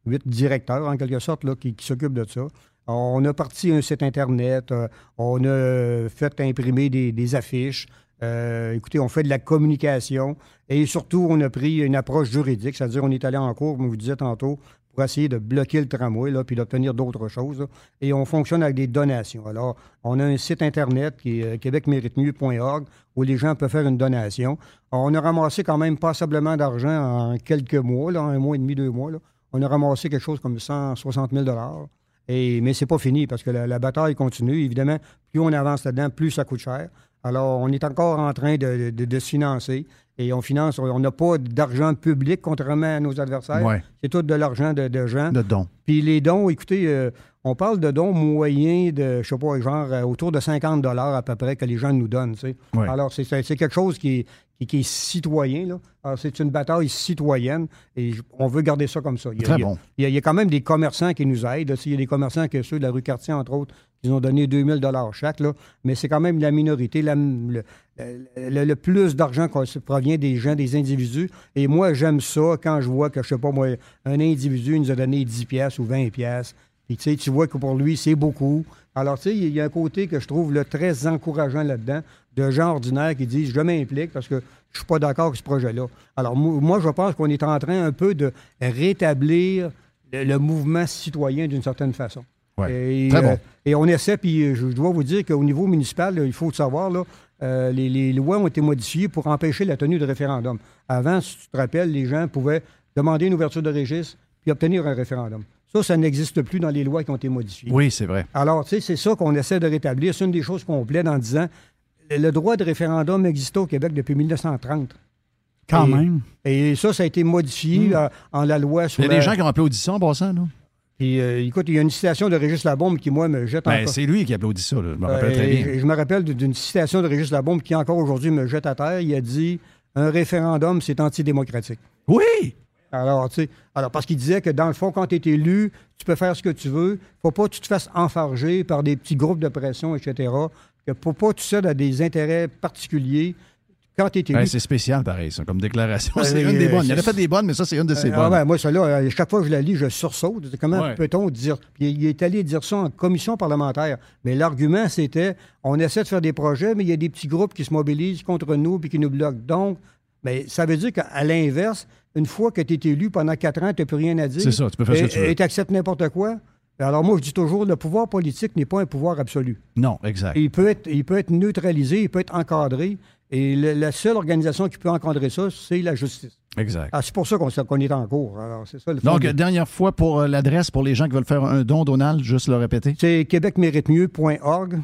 huit directeurs, en quelque sorte, là, qui, s'occupent de ça. On a parti un site Internet, euh, on a fait imprimer des, des affiches. Euh, écoutez, on fait de la communication et surtout, on a pris une approche juridique, c'est-à-dire on est allé en cours, comme vous disiez tantôt, pour essayer de bloquer le tramway, là, puis d'obtenir d'autres choses. Et on fonctionne avec des donations. Alors, on a un site Internet qui est euh, québecméritemieux.org où les gens peuvent faire une donation. On a ramassé quand même passablement d'argent en quelques mois, là, un mois et demi, deux mois. On a ramassé quelque chose comme 160 000 et, mais c'est pas fini parce que la, la bataille continue. Évidemment, plus on avance là-dedans, plus ça coûte cher. Alors, on est encore en train de, de- de se financer et on finance. On n'a pas d'argent public, contrairement à nos adversaires. Ouais. C'est tout de l'argent de, de gens. De dons. Puis les dons, écoutez, euh, on parle de dons moyens de, je sais pas, genre euh, autour de 50 à peu près que les gens nous donnent. tu sais. Ouais. Alors, c'est quelque chose qui est, qui, est citoyen. Là. Alors, c'est une bataille citoyenne et on veut garder ça comme ça. Il y a- Très il y a- bon. Il y, a, il y a quand même des commerçants qui nous aident. Il y a des commerçants que ceux de la rue Cartier, entre autres, qui nous ont donné 2000 chaque. Là. Mais c'est quand même la minorité. la- le, le- le plus d'argent provient des gens, des individus. Et moi, j'aime ça quand je vois que, je sais pas moi, un individu nous a donné 10 pièces ou 20 pièces. Puis tu sais, tu vois que pour lui, c'est beaucoup. Alors, tu sais, il y a un côté que je trouve là, très encourageant là-dedans, de gens ordinaires qui disent je m'implique parce que je suis pas d'accord avec ce projet-là. Alors, mo- moi, je pense qu'on est en train un peu de rétablir le, le mouvement citoyen d'une certaine façon. Ouais. Et, Très bon. euh, et on essaie, puis euh, je dois vous dire qu'au niveau municipal, là, il faut le savoir, là, euh, les, les lois ont été modifiées pour empêcher la tenue de référendum. Avant, si tu te rappelles, les gens pouvaient demander une ouverture de registre puis obtenir un référendum. Ça, ça n'existe plus dans les lois qui ont été modifiées. Oui, c'est vrai. Alors, tu sais, c'est ça qu'on essaie de rétablir. C'est une des choses qu'on plaide en disant le droit de référendum existait au Québec depuis 1930. Quand Et- même. Et ça, ça a été modifié euh, en la loi sur Il y a la- des gens qui ont applaudi ça en passant, là. Puis, euh, écoute, il y a une citation de Régis Labombe qui, moi, me jette Ben, c'est lui qui applaudit ça, là. je me rappelle Euh, très bien. Je me rappelle d'une citation de Régis Labombe qui, encore aujourd'hui, me jette à terre. Il a dit Un référendum, c'est antidémocratique. Oui! Alors, tu sais, alors parce qu'il disait que dans le fond, quand tu es élu, tu peux faire ce que tu veux. faut pas que tu te fasses enfarger par des petits groupes de pression, etc. Que faut pas que tu cèdes à des intérêts particuliers. Quand tu es élu, c'est spécial, pareil, ça, comme déclaration. Ouais, c'est une des bonnes. Il y en a fait des bonnes, mais ça, c'est une de ces Euh, bonnes. ah ben, moi, celle-là, euh, chaque fois que je la lis, je sursaute. Comment Ouais. peut-on dire? Puis il est allé dire ça en commission parlementaire. Mais l'argument, c'était on essaie de faire des projets, mais il y a des petits groupes qui se mobilisent contre nous puis qui nous bloquent. Donc, ben, ça veut dire qu'à l'inverse, une fois que tu es élu pendant quatre ans, tu n'as plus rien à dire. C'est ça, tu peux faire ce et, que tu veux. Et tu acceptes n'importe quoi. Alors, moi, je dis toujours le pouvoir politique n'est pas un pouvoir absolu. Non, exact. Il peut, être, il peut être neutralisé, il peut être encadré. Et le- la seule organisation qui peut encadrer ça, c'est la justice. Exact. Ah, c'est pour ça qu'on est en cours. Alors, c'est ça le Donc, dernière fois pour euh, l'adresse pour les gens qui veulent faire un don, Donald, juste le répéter. C'est québecméritemieux.org.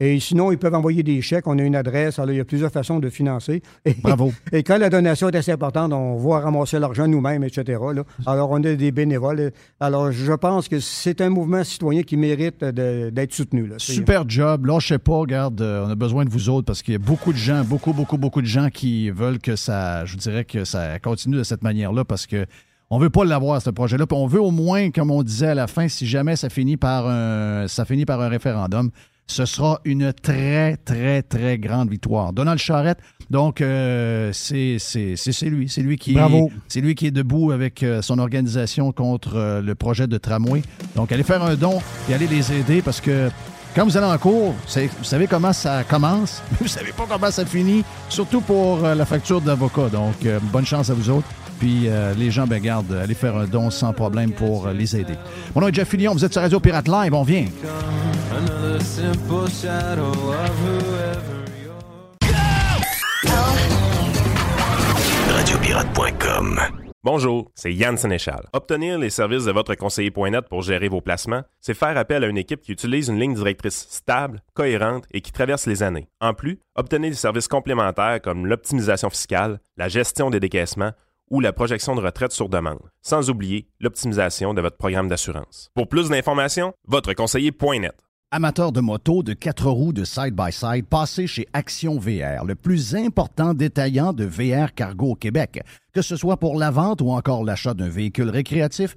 Et sinon, ils peuvent envoyer des chèques. On a une adresse. Alors, il y a plusieurs façons de financer. Et, Bravo. Et quand la donation est assez importante, on va ramasser l'argent nous-mêmes, etc. là. Alors, on a des bénévoles. Alors, je pense que c'est un mouvement citoyen qui mérite d'être soutenu. là. Super job. Lâchez pas, regarde, euh, on a besoin de vous autres parce qu'il y a beaucoup de gens, beaucoup, beaucoup, beaucoup de gens qui veulent que ça, je vous dirais que ça continue de cette manière-là parce que on veut pas l'avoir, ce projet-là. Puis on veut au moins, comme on disait à la fin, si jamais ça finit par un, ça finit par un référendum, ce sera une très, très, très grande victoire. Donald Charrette, donc, euh, c'est c'est- c'est- c'est lui. C'est lui qui Bravo. est, c'est lui qui est debout avec euh, son organisation contre euh, le projet de tramway. Donc, allez faire un don et allez les aider parce que quand vous allez en cours, vous savez comment ça commence, mais vous savez pas comment ça finit, surtout pour euh, la facture d'avocat. Donc, bonne chance à vous autres. Puis euh, les gens, ben garde, allez faire un don sans problème pour euh, les aider. Mon nom est Jeff Fillion, vous êtes sur Radio Pirate Live, on vient. Radiopirate.com. Bonjour, c'est Yann Sénéchal. Obtenir les services de votre conseiller.net pour gérer vos placements, c'est faire appel à une équipe qui utilise une ligne directrice stable, cohérente et qui traverse les années. En plus, obtenez des services complémentaires comme l'optimisation fiscale, la gestion des décaissements ou la projection de retraite sur demande, sans oublier l'optimisation de votre programme d'assurance. Pour plus d'informations, votre conseiller.net. Amateurs de moto, de quatre roues, de side-by-side, passez chez Action VR, le plus important détaillant de VR cargo au Québec. Que ce soit pour la vente ou encore l'achat d'un véhicule récréatif,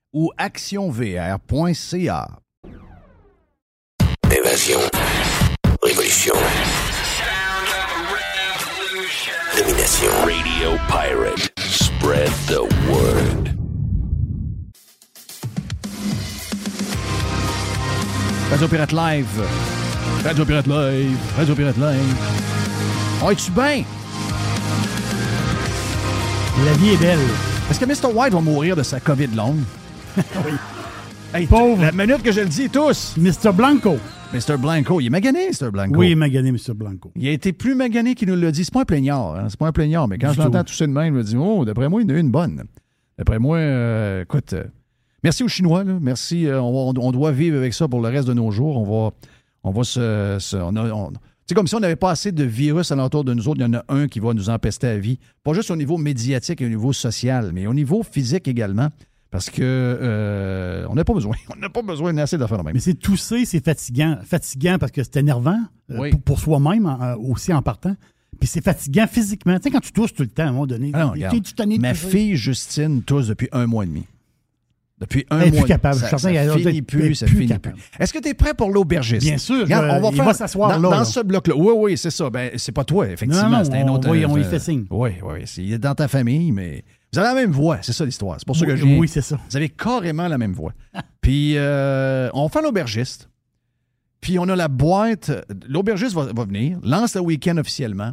ou actionvr.ca. Évasion. Révolution. Domination. Radio Pirate. Spread the word. Radio Pirate Live. Radio Pirate Live. Radio Pirate Live. On est-tu bien? La vie est belle. Est-ce que Mr. White va mourir de sa COVID longue? Oui. Hey, Pauvre. La minute que je le dis, tous. Mr. Blanco. Mr. Blanco. Il est magané, Mr. Blanco. Oui, il m'a gagné, Mr. Blanco. Il a été plus magané qu'il nous l'a dit. C'est pas un plaignard, hein? c'est pas un plaignard, mais quand Du je l'entends tousser de même, je me dis, oh, d'après moi, il y en a eu une bonne. D'après moi, euh, écoute, euh, merci aux Chinois, là. merci. euh, on, doit vivre avec ça pour le reste de nos jours. On va, on va se. se- on a- on- c'est comme si on n'avait pas assez de virus alentour de nous autres. Il y en a un qui va nous empester à vie. Pas juste au niveau médiatique et au niveau social, mais au niveau physique également. Parce que euh, on n'a pas besoin. On n'a pas besoin d'assez d'affaires de même. Mais c'est tousser, c'est fatigant. Fatigant parce que c'est énervant euh, Oui. pour, pour soi-même euh, aussi en partant. Puis c'est fatigant physiquement. Tu sais, quand tu tousses tout le temps, à un moment donné, Ah non, tu- Ma fille Justine tousse depuis un mois et demi. Depuis un est plus mois. capable. Ça, Je ça finit plus, ça finit capable. plus. Est-ce que tu es prêt pour l'aubergiste? Bien sûr, Regarde, je- on va il faire va s'asseoir dans, là, dans là. ce bloc-là. Oui, oui, c'est ça. Ben, c'est pas toi, effectivement. C'est un autre. oui, on y euh, fait signe. Oui, oui. Il est dans ta famille, mais vous avez la même voix. C'est ça l'histoire. C'est pour ça que Oui, je viens. oui, c'est ça. Vous avez carrément la même voix. Puis, euh, on fait l'aubergiste. Puis, on a la boîte. L'aubergiste va, va venir, lance le week-end officiellement.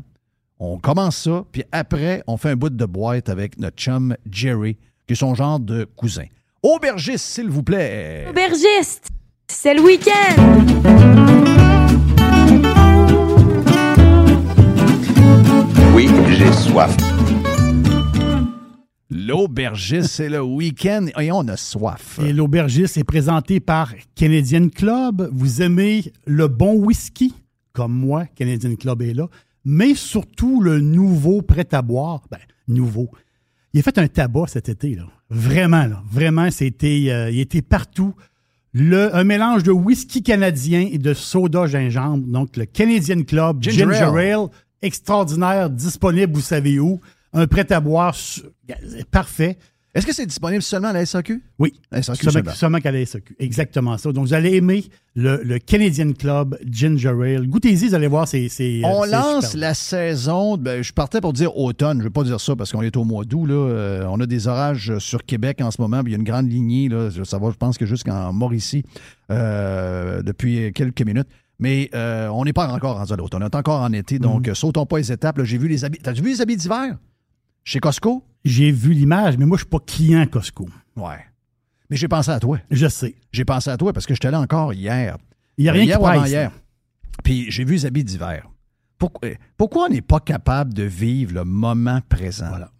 On commence ça. Puis après, on fait un bout de boîte avec notre chum Jerry, qui est son genre de cousin. Aubergiste, s'il vous plaît. Aubergiste, c'est le week-end. Oui, j'ai soif. L'aubergiste, c'est le week-end et on a soif. Et l'aubergiste est présenté par Canadian Club. Vous aimez le bon whisky, comme moi, Canadian Club est là, mais surtout le nouveau prêt à boire. Ben, nouveau. Il a fait un tabac cet été, là. Vraiment, là. Vraiment, c'était, euh, il était partout. Le, un mélange de whisky canadien et de soda gingembre. Donc, le Canadian Club Ginger Ginger, Ale. Ale, extraordinaire, disponible, vous savez où. Un prêt à boire su- parfait. Est-ce que c'est disponible seulement à la SAQ? Oui, La SAQ seulement, seulement. qu'à la SAQ. Exactement ça. Donc, vous allez aimer le, le Canadian Club Ginger Ale. Goûtez-y, vous allez voir, c'est. c'est, On lance la saison, ben, je partais pour dire automne, je ne vais pas dire ça parce qu'on est au mois d'août. là. Euh, on a des orages sur Québec en ce moment, puis il y a une grande lignée, là, ça va, je pense que jusqu'en Mauricie euh, depuis quelques minutes. Mais euh, on n'est pas encore à l'automne. On est encore en été, donc Mhm. euh, sautons pas les étapes. J'ai vu les habits. T'as vu les habits d'hiver? Chez Costco? J'ai vu l'image, mais moi, je suis pas client Costco. Ouais. Mais j'ai pensé à toi. Je sais. J'ai pensé à toi parce que j'étais là encore hier. Il n'y a Euh, rien hier qui presse. hier. Puis j'ai vu les habits d'hiver. Pourquoi, pourquoi on n'est pas capable de vivre le moment présent? Voilà.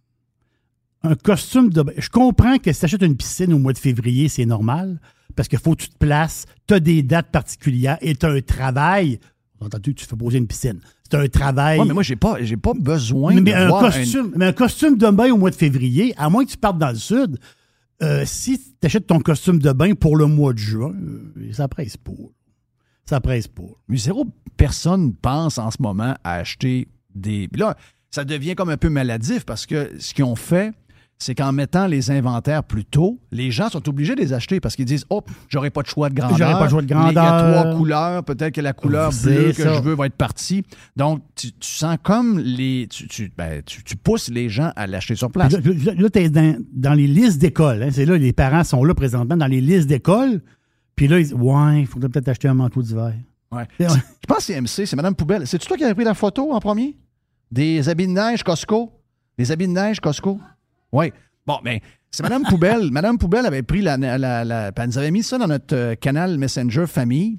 Un costume de. Je comprends que si tu achètes une piscine au mois de février, c'est normal, parce qu'il faut que tu te places, tu as des dates particulières et tu as un travail. Entendu, tu fais poser une piscine. C'est un travail. Ouais, mais moi, j'ai pas, j'ai pas besoin mais, de un voir un- costume, mais un costume de bain au mois de février, à moins que tu partes dans le sud, euh, si tu achètes ton costume de bain pour le mois de juin, euh, ça presse pas. Ça presse pas. Mais zéro personne pense en ce moment à acheter des. Puis là, ça devient comme un peu maladif parce que ce qu'ils ont fait, c'est qu'en mettant les inventaires plus tôt, les gens sont obligés de les acheter parce qu'ils disent Oh, j'aurai pas de choix de grandeur. J'aurai pas de choix de Les- Il y a grandeur. trois couleurs. Peut-être que la couleur bleue que je veux va être partie. Donc, tu, tu sens comme les. Tu, tu- ben, tu- pousses les gens à l'acheter sur place. Là, là, tu es dans, dans les listes d'école. hein. C'est là, les parents sont là présentement dans les listes d'école. Puis là, ils disent Ouais, il faudrait peut-être acheter un manteau d'hiver. Ouais. Je pense que c'est MC, c'est Mme Poubelle. C'est-tu toi qui as pris la photo en premier? Des habits de neige Costco? Des habits de neige Costco? Oui. Bon, mais c'est Mme Poubelle. Mme Poubelle avait pris la, la, la- Elle nous avait mis ça dans notre euh, canal Messenger famille.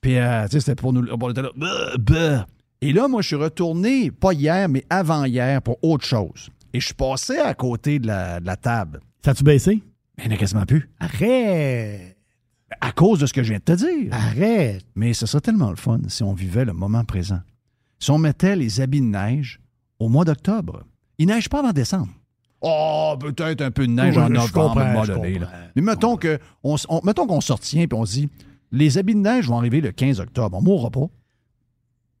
Puis, euh, tu sais, c'était pour nous. On était là. Bah, bah. Et là, moi, je suis retourné, pas hier, mais avant-hier, pour autre chose. Et je suis passé à côté de la, de la table. Ça a-tu baissé? Mais il n'y en a quasiment plus. Arrête! À cause de ce que je viens de te dire. Arrête! Mais ce serait tellement le fun si on vivait le moment présent. Si on mettait les habits de neige au mois d'octobre. Il neige pas avant décembre. Oh, peut-être un peu de neige en novembre, à un moment donné, là. Mais mettons que on, mettons qu'on se retient et on se dit les habits de neige vont arriver le 15 octobre. On mourra pas?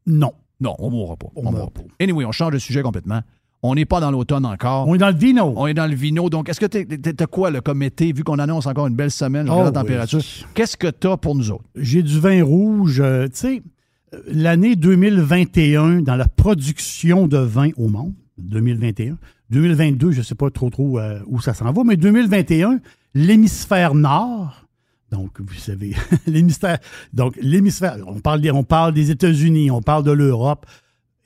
Non. Non, on mourra pas. On On mourra meurt pas. Anyway, on change de sujet complètement. On n'est pas dans l'automne encore. On est dans le vino. On est dans le vino. Donc, est-ce que t'es- t'es- t'as quoi, le comme été, vu qu'on annonce encore une belle semaine, je Oh, regarde la oui. température? Qu'est-ce que t'as pour nous autres? J'ai du vin rouge. euh, tu sais, euh, l'année 2021, dans la production de vin au monde, 2021, 2022, je ne sais pas trop trop euh, où ça s'en va, mais 2021, l'hémisphère nord, donc vous savez, l'hémisphère, donc l'hémisphère, on parle des, États-Unis, on parle de l'Europe.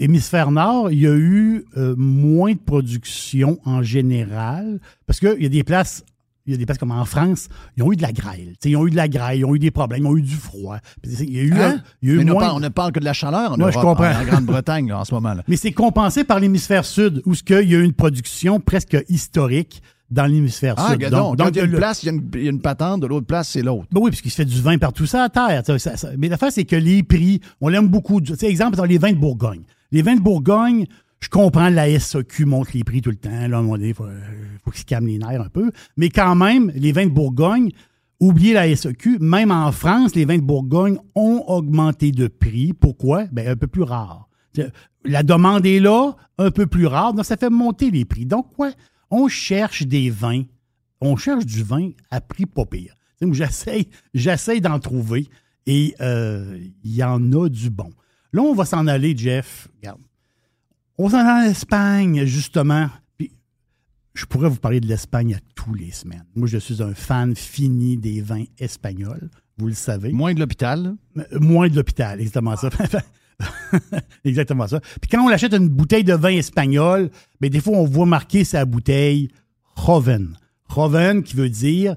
Hémisphère nord, il y a eu euh, moins de production en général, parce qu'il y a des places il y a des places comme en France, ils ont eu de la grêle. Ils ont eu de la grêle, ils ont eu des problèmes, ils ont eu du froid. Il y a eu, Hein? il y a eu Mais moins- on ne parle que de la chaleur en je Europe, comprends. en, Grande-Bretagne en ce moment. là Mais c'est compensé par l'hémisphère sud, où ce qu'il y a eu une production presque historique dans l'hémisphère Ah, sud. quand il y a une le- place, il y a une, il y a une patente, de l'autre place, c'est l'autre. Ben oui, puisqu'il se fait du vin partout ça à terre. Ça, ça- ça- Mais l'affaire, c'est que les prix, on l'aime beaucoup. Tu sais, exemple, dans les vins de Bourgogne. Les vins de Bourgogne, je comprends la SAQ monte les prix tout le temps. Là, à un moment donné, il faut, euh, faut qu'ils se calment les nerfs un peu. Mais quand même, les vins de Bourgogne, oubliez la SAQ, même en France, les vins de Bourgogne ont augmenté de prix. Pourquoi? Ben, un peu plus rare. La demande est là, un peu plus rare, donc ça fait monter les prix. Donc, quoi? On cherche des vins, on cherche du vin à prix pas pire. J'essaye d'en trouver et euh, il y en a du bon. Là, on va s'en aller, Jeff. Regarde. On s'en va en Espagne, justement. Puis, je pourrais vous parler de l'Espagne à tous les semaines. Moi, je suis un fan fini des vins espagnols. Vous le savez. Moins de l'hôpital. Euh, Moins de l'hôpital, exactement ça. exactement ça. Puis quand on achète une bouteille de vin espagnol, ben des fois, on voit marquer sa bouteille Joven. Joven qui veut dire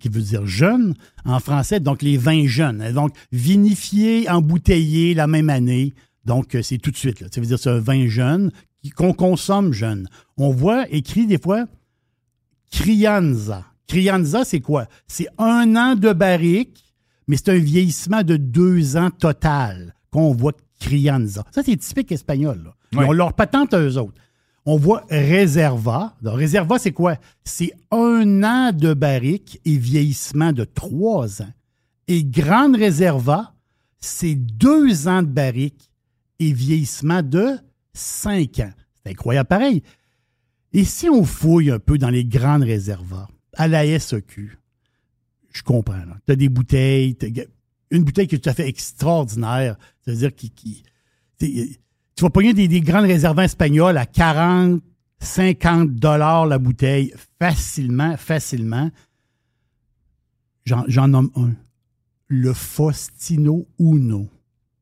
qui veut dire jeune en français, donc les vins jeunes. Donc, vinifié, embouteillé la même année. Donc, euh, c'est tout de suite. Là. Ça veut dire c'est un vin jeune qu'on consomme jeune. On voit écrit des fois Crianza. Crianza, c'est quoi? C'est un an de barrique, mais c'est un vieillissement de deux ans total qu'on voit Crianza. Ça, c'est typique espagnol. là. Ils Ouais. ont leur patente à eux autres. On voit Reserva. Donc, Reserva, c'est quoi? C'est un an de barrique et vieillissement de trois ans. Et Grande Reserva, c'est deux ans de barrique et vieillissement de cinq ans. C'est incroyable pareil. Et si on fouille un peu dans les grandes réservoirs, à la SEQ, je comprends. Tu as des bouteilles, une bouteille qui est tout à fait extraordinaire, c'est-à-dire qui. tu vas pogner des, des grandes réservoirs espagnols à 40, 50 dollars la bouteille, facilement, facilement. J'en nomme un. le Faustino Uno.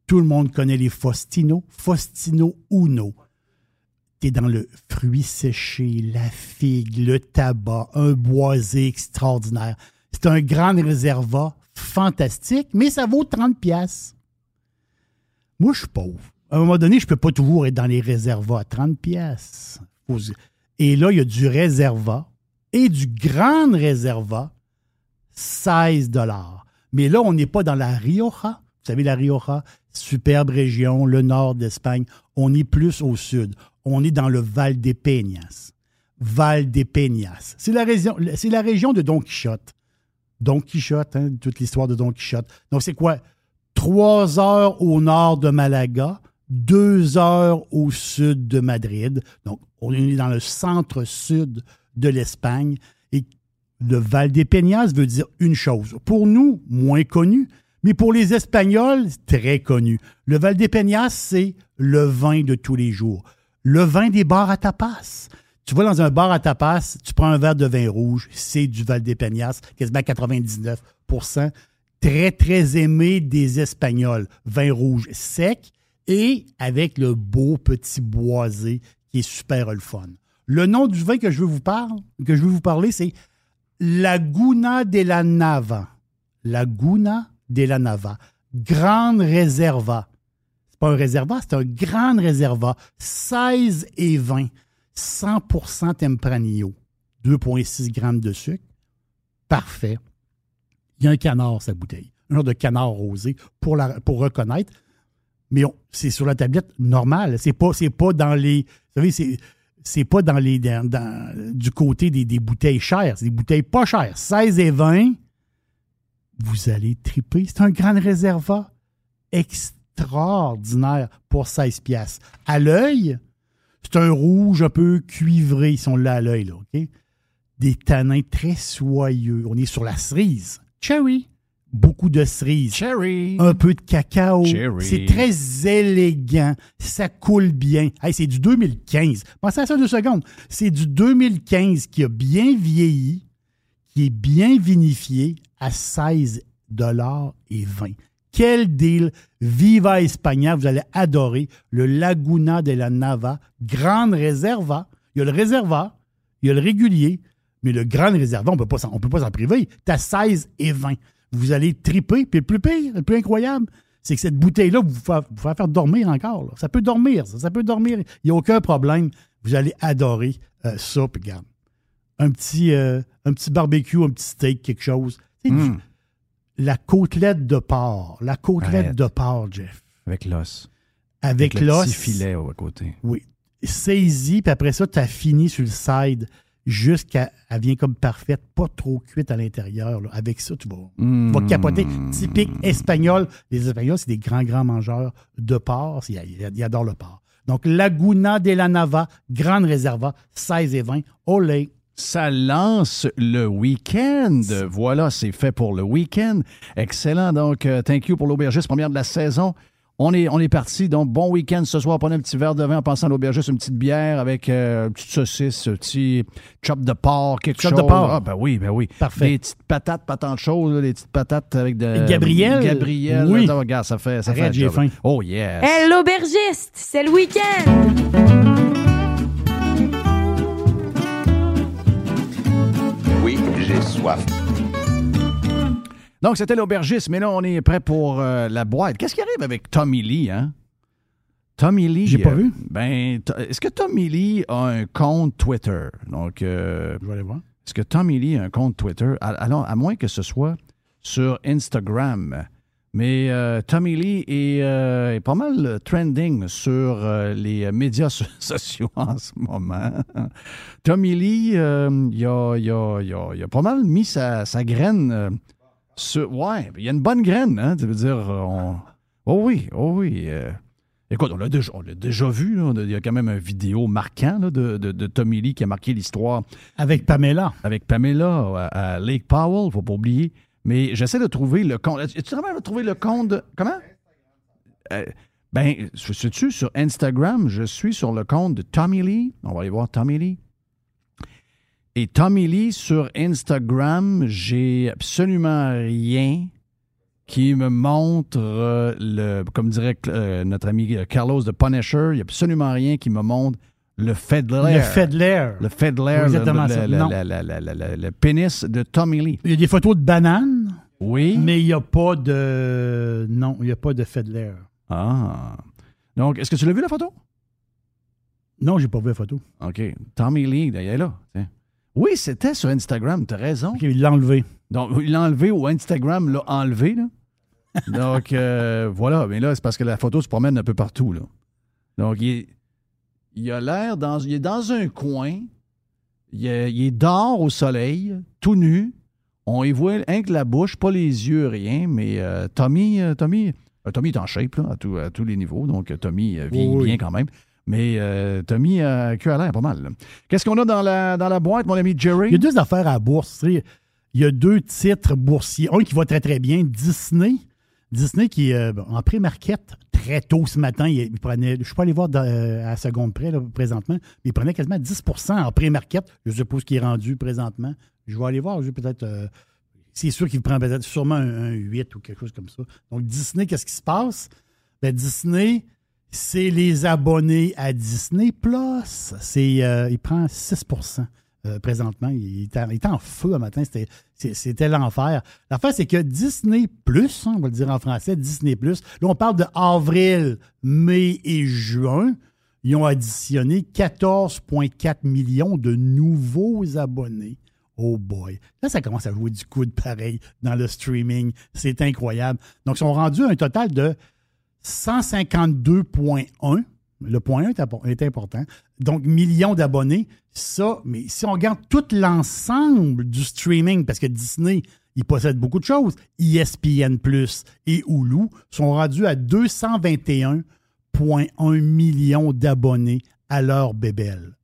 Tout le monde connaît les Faustino. Faustino Uno. T'es dans le fruit séché, la figue, le tabac, un boisé extraordinaire. C'est un grand réservoir fantastique, mais ça vaut 30 pièces. Moi, je suis pauvre. À un moment donné, je ne peux pas toujours être dans les réservoirs à 30 pièces. Et là, il y a du réservat et du grand réservat, 16 dollars. Mais là, on n'est pas dans la Rioja. Vous savez, la Rioja, superbe région, le nord d'Espagne. On est plus au sud. On est dans le Val des Peñas. Val des Peñas. C'est la, région, la région de Don Quichotte. Don Quichotte, hein, toute l'histoire de Don Quichotte. Donc, c'est quoi? Trois heures au nord de Malaga, deux heures au sud de Madrid. Donc, on est dans le centre-sud de l'Espagne. Et le Val des Peñas veut dire une chose. Pour nous, moins connu, mais pour les Espagnols, très connu. Le Val des Peñas, c'est le vin de tous les jours. Le vin des bars à tapas. Tu vas dans un bar à tapas, tu prends un verre de vin rouge, c'est du Val des Peñas, quasiment 99% Très, très aimé des Espagnols. Vin rouge sec et avec le beau petit boisé qui est super le. Le nom du vin que je veux vous parler, que je veux vous parler, c'est Laguna de la Nava. Laguna de la Nava. Grande réserva. C'est pas un réservat, c'est un grand réservat. 16 et 20. 100% Tempranillo. 2,6 grammes de sucre. Parfait. Il y a un canard, sa bouteille. Un genre de canard rosé pour, la, pour reconnaître. Mais c'est sur la tablette normale. C'est pas, pas dans les. Vous savez, c'est c'est pas dans les du côté des, des bouteilles chères, c'est des bouteilles pas chères. 16 et 20, vous allez triper. C'est un grand réservat extraordinaire pour 16 pièces. À l'œil, c'est un rouge un peu cuivré, ils sont là à l'œil, OK? Des tanins très soyeux. On est sur la cerise. Cherry beaucoup de cerises. Cherry. Un peu de cacao. Cherry. C'est très élégant. Ça coule bien. Hey, c'est du 2015. Pensez à ça deux secondes. C'est du 2015 qui a bien vieilli, qui est bien vinifié à 16 et 20. Quel deal! Viva España, vous allez adorer le Laguna de la Nava, grande réserva. Il y a le réserva, il y a le régulier, mais le grand réserva, on ne peut pas s'en priver. Tu as 16 et 20 vous allez triper. Puis le plus pire, le plus incroyable, c'est que cette bouteille-là, vous vous faire dormir encore. Ça peut dormir, ça, peut dormir. Il n'y a aucun problème. Vous allez adorer euh, ça. Puis un petit, euh, un petit barbecue, un petit steak, quelque chose. Mm. la côtelette de porc. La côtelette de porc, Jeff. Avec l'os. Avec, Avec l'os. Le petit filet à côté. Oui. Saisis, puis après ça, tu as fini sur le side jusqu'à elle vient comme parfaite, pas trop cuite à l'intérieur. là. Avec ça, tu vas, tu vas capoter. Typique espagnol. Les Espagnols, c'est des grands, grands mangeurs de porc. Ils, adorent le porc. Donc, Laguna de la Nava, grande réserva, 16 et 20. Olé. Ça lance le week-end. Voilà, c'est fait pour le week-end. Excellent. Donc, euh, thank you pour l'aubergiste, première de la saison. On est, on est parti. Donc, bon week-end ce soir. Prenez un petit verre de vin en passant à l'aubergiste, une petite bière avec euh, une petite saucisse, un petit chop de porc, quelque Chop chose. de porc. Ah, ben oui, ben oui. Parfait. Des petites patates, pas tant de choses, des petites patates avec de. Gabriel? Gabriel. Oui. là, regarde, ça fait, ça Arrête, fait j'ai faim. Oh, yes. Hey, l'aubergiste, c'est le week-end. Soif. Donc, c'était l'aubergiste, mais là, on est prêt pour euh, la boîte. Qu'est-ce qui arrive avec Tommy Lee, hein? Tommy Lee. J'ai pas euh, vu. Ben, est-ce que Tommy Lee a un compte Twitter? Donc, euh, Je vais aller voir. est-ce que Tommy Lee a un compte Twitter? Alors, à moins que ce soit sur Instagram. Mais euh, Tommy Lee est, euh, est pas mal trending sur euh, les médias so- sociaux en ce moment. Tommy Lee, euh, il, a, il a- il a- il a pas mal mis sa, sa graine euh, sur. Ouais, il y a une bonne graine, hein? Ça veut dire. euh, on- Oh oui, oh oui. euh, Écoute, on l'a déjà, déjà vu. là. Il y a quand même une vidéo marquant là, de, de- de Tommy Lee qui a marqué l'histoire Avec Pamela. avec Pamela à, à Lake Powell, faut pas oublier. Mais j'essaie de trouver le compte. As-tu vraiment trouvé le compte de. Comment? Euh, ben, sais-tu, sur Instagram, je suis sur le compte de Tommy Lee. On va aller voir Tommy Lee. Et Tommy Lee sur Instagram, j'ai absolument rien. qui me montre euh, le, comme dirait euh, notre ami Carlos de Punisher, il n'y a absolument rien qui me montre le Fedler. Le Fedler. Le Fedler, le- le- le pénis de Tommy Lee. Il y a des photos de bananes, Oui? mais il n'y a pas de. Non, il n'y a pas de Fedler. Ah. Donc, est-ce que tu l'as vu la photo? Non, j'ai pas vu la photo. OK. Tommy Lee, il est là. tiens. Oui, c'était sur Instagram, tu as raison. Ok, il l'a enlevé. Donc, il l'a enlevé ou Instagram l'a enlevé. Là. Donc, euh, voilà. Mais là, c'est parce que la photo se promène un peu partout. Là. Donc, il, est- il a l'air dans, il est dans un coin. Il est, il est dehors au soleil, tout nu. On y voit rien que la bouche, pas les yeux, rien. Mais euh, Tommy, euh, Tommy, euh, Tommy est en shape là, à, tout- à tous les niveaux. Donc, Tommy vieillit Oui, oui. bien quand même. Mais Tommy a queue à l'air pas mal. Qu'est-ce qu'on a dans la, dans la boîte, mon ami Jerry? Il y a deux affaires à la bourse. Il y a deux titres boursiers. Un qui va très, très bien. Disney. Disney qui est en pré-market très tôt ce matin. Il, prenait, je ne suis pas allé voir euh, à seconde près présentement, mais il prenait quasiment 10% en pré-market. Je suppose qu'il est rendu présentement. Je vais aller voir. je vais peut-être. euh, c'est sûr qu'il prend peut-être sûrement un, un 8 ou quelque chose comme ça. Donc, Disney, qu'est-ce qui se passe? Ben, Disney, c'est les abonnés à Disney Plus. Euh, il prend 6 euh, présentement. Il est, en, feu un matin. C'était, l'enfer. L'affaire, c'est que Disney Plus, hein, on va le dire en français, Disney Plus, là, on parle de avril, mai et juin. Ils ont additionné 14,4 millions de nouveaux abonnés. Oh boy. Là, ça commence à jouer du coude pareil dans le streaming. C'est incroyable. Donc, ils sont rendus à un total de 152,1. Le point 1 est, important. Donc, millions d'abonnés. Ça, mais si on regarde tout l'ensemble du streaming, parce que Disney, il possède beaucoup de choses, ESPN et Hulu sont rendus à 221,1 millions d'abonnés à leur bébelle.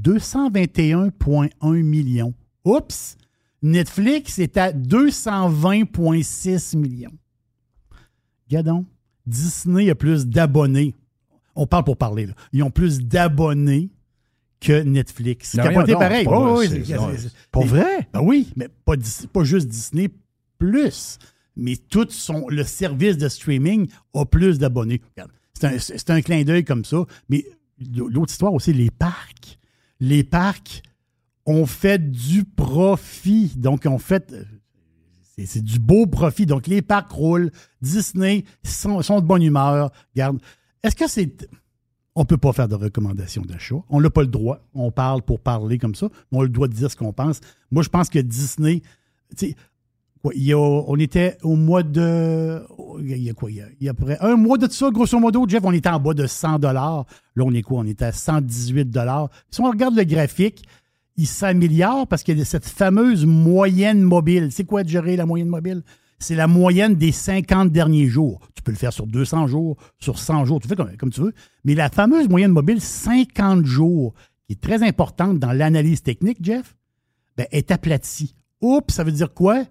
221,1 millions. Oups! Netflix est à 220,6 millions. Gadon, Disney a plus d'abonnés. On parle pour parler, là. Ils ont plus d'abonnés que Netflix. C'est Non, capoté non, pareil. c'est pas Oh, vrai, oui, c'est- c'est- c'est- c'est c'est-? Ben oui, mais pas, juste Disney plus, mais tout son, le service de streaming a plus d'abonnés. C'est un, c'est un clin d'œil comme ça. Mais l'autre histoire aussi, les parcs. Les parcs ont fait du profit. Donc, ont fait. C'est c'est du beau profit. Donc, les parcs roulent. Disney sont, sont de bonne humeur. Regarde. Est-ce que c'est. On ne peut pas faire de recommandations d'achat. On n'a pas le droit. On parle pour parler comme ça. On a le droit de dire ce qu'on pense. Moi, je pense que Disney. quoi, on était au mois de. Il y a quoi? Il y a, il y a près un mois de ça, grosso modo, Jeff, on était en bas de 100 Là, on est quoi? On est à 118 Si on regarde le graphique, il s'améliore parce qu'il y a cette fameuse moyenne mobile. C'est quoi de gérer la moyenne mobile? C'est la moyenne des 50 derniers jours. Tu peux le faire sur 200 jours, sur 100 jours, tu fais comme, tu veux. Mais la fameuse moyenne mobile 50 jours, qui est très importante dans l'analyse technique, Jeff, ben, est aplatie. Oups, ça veut dire quoi?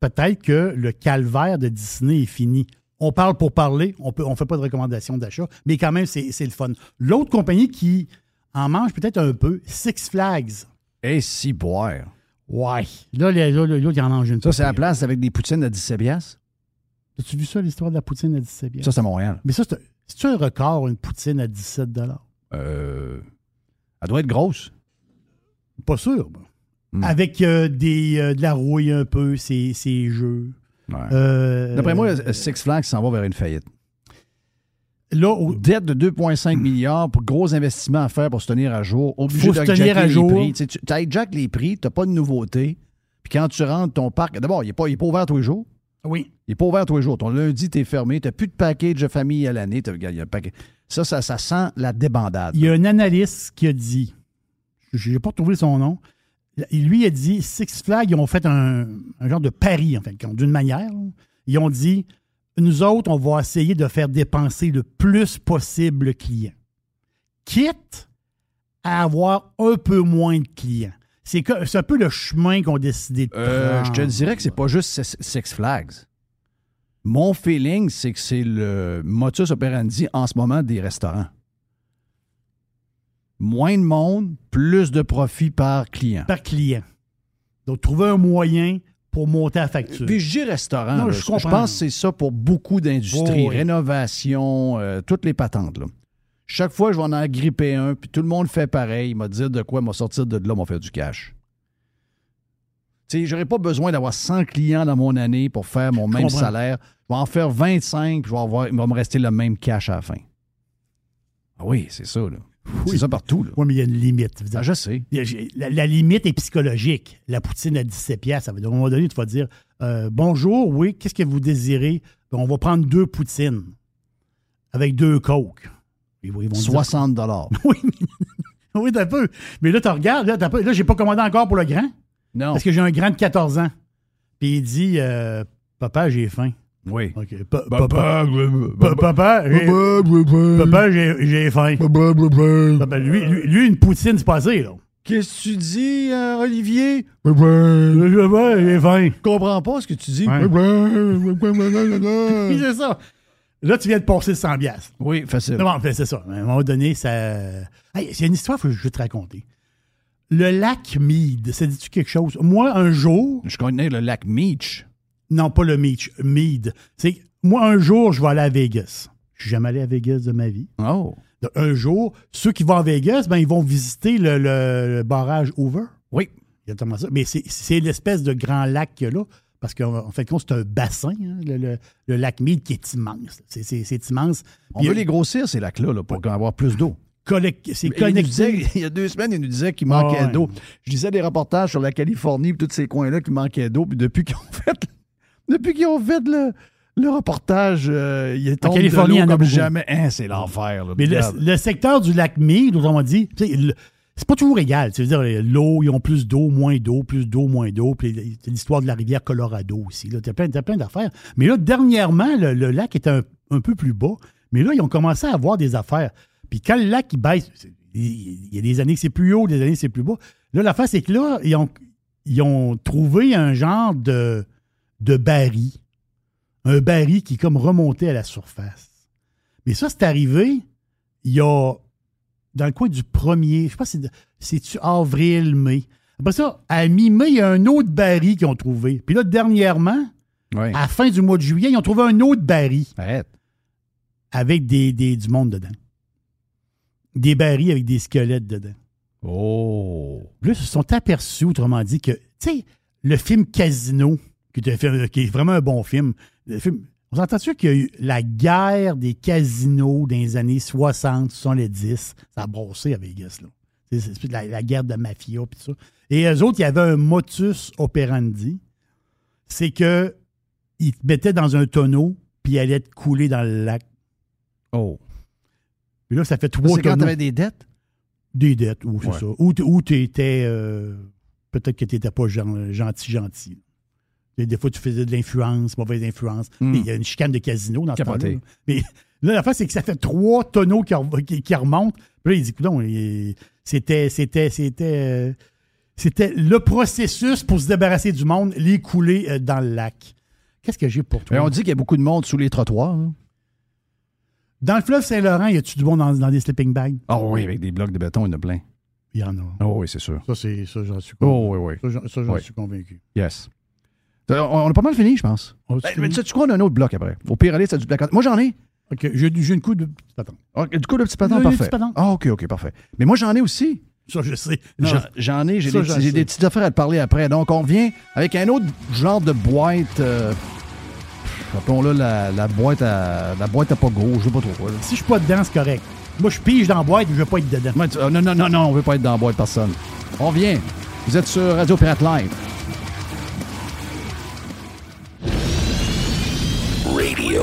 Peut-être que le calvaire de Disney est fini. On parle pour parler, on ne fait pas de recommandation d'achat, mais quand même, c'est c'est le fun. L'autre compagnie qui en mange peut-être un peu, Six Flags. Et si boire. Ouais. Là, là, là, là, il en mange une. Ça, c'est la place avec des poutines à 17 piastres? As-tu vu ça, l'histoire de la poutine à 17 Ça, c'est à Montréal. Mais ça, c'est un record, une poutine à 17 Euh, elle doit être grosse. Pas sûr. Hmm. Avec euh, des, euh, de la rouille un peu, ces, ces jeux. Euh, D'après moi, Six Flags s'en va vers une faillite. Là, au- Dette de 2,5 milliards pour gros investissements à faire pour se tenir à jour. Obligé Faut se tenir à les jour. prix. Tu hijack les prix, tu n'as pas de nouveauté. Puis quand tu rentres ton parc, d'abord, il n'est pas, il est pas ouvert tous les jours. Oui. Il n'est pas ouvert tous les jours. Ton lundi, tu es fermé. Tu n'as plus de package de famille à l'année. Ça, ça, ça sent la débandade. Il y a un analyste qui a dit, je n'ai pas trouvé son nom, lui a dit, Six Flags, ils ont fait un, un genre de pari, en fait, d'une manière. Ils ont dit, nous autres, on va essayer de faire dépenser le plus possible le client, quitte à avoir un peu moins de clients. C'est un peu le chemin qu'on a décidé de Euh, je prendre. te dirais que c'est pas juste Six Six Flags. Mon feeling, c'est que c'est le motus operandi en ce moment des restaurants. Moins de monde, plus de profit par client. par client. Donc, trouver un moyen pour monter la facture. Puis je dis restaurant. Non, là. je pense que c'est ça pour beaucoup d'industries. Oh, oui. Rénovation, euh, toutes les patentes. Là. Chaque fois, je vais en agripper un, puis tout le monde fait pareil. Il m'a dit de quoi, m'a sortir de là, m'a faire du cash. Tu sais, j'aurais pas besoin d'avoir 100 clients dans mon année pour faire mon même comprends. salaire. Je vais en faire 25, puis je vais avoir, il va me rester le même cash à la fin. Ah oui, c'est ça, là. C'est ça partout, là. Oui, mais il y a une limite. Dire, Ah, je sais. a- La, la limite est psychologique. La poutine à 17 pièces, à un moment donné, tu vas dire euh, Bonjour, oui, qu'est-ce que vous désirez? Ben, on va prendre deux poutines avec deux coques. Ils vont- ils vont dire- 60 dollars. Oui, oui, t'as un peu. Mais là, tu regardes, là, peu. Là, j'ai pas commandé encore pour le grand. Non. Parce que j'ai un grand de 14 ans. Puis il dit euh, Papa, j'ai faim. Oui. OK. Pa- papa, pa- papa, j'ai, papa, j'ai, faim. Papa, lui, lui, lui, une poutine, c'est pas assez, là. Qu'est-ce que tu dis, euh, Olivier? J'ai faim. Je comprends pas ce que tu dis. C'est ça. Là, tu viens de passer le 100 piastres. Oui, facile. Non, bon, c'est ça. À un moment donné, ça. Hey, c'est une histoire que je vais te raconter. Le lac Mead, ça dit-tu quelque chose? Moi, un jour. Je connais le lac Meach. Non, pas le Meach, Mead. C'est moi, un jour, je vais aller à Vegas. Je suis jamais allé à Vegas de ma vie. Oh. Un jour, ceux qui vont à Vegas, ben, ils vont visiter le, le- le barrage Hoover. Oui. Exactement ça. Mais c'est- l'espèce de grand lac qu'il y a là. Parce qu'en en fait, compte, c'est un bassin, hein, le, le- le lac Mead, qui est immense. C'est- immense. On Puis, veut les grossir, ces lacs-là, là, pour avoir plus d'eau. C'est il connecté. disait- il y a deux semaines, il nous disait qu'il manquait Ah ouais. d'eau. Je lisais des reportages sur la Californie et tous ces coins-là qui manquaient d'eau. Puis depuis qu'ils ont fait, depuis qu'ils ont fait le, le reportage, euh, il est de Californie, l'eau en comme jamais. Hein, c'est l'enfer. là. Mais le, secteur du lac Mead, autrement dit, c'est pas toujours égal. Tu veux dire, l'eau, ils ont plus d'eau, moins d'eau, plus d'eau, moins d'eau. Puis c'est l'histoire de la rivière Colorado aussi. Tu as plein, t'as plein d'affaires. Mais là, dernièrement, le, le lac est un, un peu plus bas. Mais là, ils ont commencé à avoir des affaires. Puis quand le lac il baisse, il y a des années que c'est plus haut, des années que c'est plus bas. Là, l'affaire, c'est que là, ils ont, ils ont trouvé un genre de, de baril. Un baril qui est comme remonté à la surface. Mais ça, c'est arrivé il y a dans le coin du premier, je sais pas si c'est- avril, mai. Après ça, à mi-mai, il y a un autre baril qu'ils ont trouvé. Puis là, dernièrement, à la fin du mois de juillet, ils ont trouvé un autre baril Arrête. avec des, des- du monde dedans. Des barils avec des squelettes dedans. Oh. Puis là, ils se sont aperçus, autrement dit, que, tu sais, le film Casino, qui est, qui vraiment un bon film, le film on s'entend-tu qu'il y a eu la guerre des casinos dans les années 60, 70? Ça a brossé à Vegas, là. C'est la, la guerre de mafia, puis ça. Et eux autres, il y avait un motus operandi. C'est que ils te mettaient dans un tonneau, puis ils allaient te couler dans le lac. Oh. Puis là, ça fait trois C'est quand tonneaux. t'avais des dettes? Des dettes, ou c'est Ouais. ça. Ou, t- ou tu étais. Peut-être que tu n'étais pas gen- gentil, gentil. Des, fois, tu faisais de l'influence, mauvaise influence. Hmm. Il y a une chicane de casino dans ce temps-là. là. Mais là, la face, c'est que ça fait trois tonneaux qui, re- qui- qui remontent. Puis là, il dit, non, c'était, c'était, c'était, euh, c'était le processus pour se débarrasser du monde, les couler euh, dans le lac. Qu'est-ce que j'ai pour toi? Mais on dit qu'il y a beaucoup de monde sous les trottoirs. hein. Dans le fleuve Saint-Laurent, y a-tu du monde dans, dans des sleeping bags? Ah oui, avec des blocs de béton, il y en a plein. Il y en a. Oh oui, c'est sûr. Ça, c'est, ça, j'en suis Oh convaincu. oui, oui. Ça, j'en- ça, j'en Oui. suis convaincu. Yes. Euh, On, a pas mal fini, je pense. Oh, Ben, mais tu sais quoi, on a un autre bloc après. Au pire, aller, c'est du bloc. Moi, j'en ai. OK, j'ai, une coup de petite patente. Ah, Du coup, le petit patin, parfait. petit patin. Ah, OK, OK, parfait. Mais moi, j'en ai aussi. Ça, je sais. Non, J'en- ai, j'ai des, petites affaires à te parler après. Donc, on revient avec un autre genre de boîte. Euh, Appelons-le la, la boîte à la boîte à pas gros, je sais pas trop quoi. là. si je suis pas dedans, c'est correct. Moi, je pige dans la boîte, mais je veux pas être dedans. Tu- euh, non, non, non, non, on veut pas être dans la boîte, personne. On revient. Vous êtes sur Radio Pirate Live.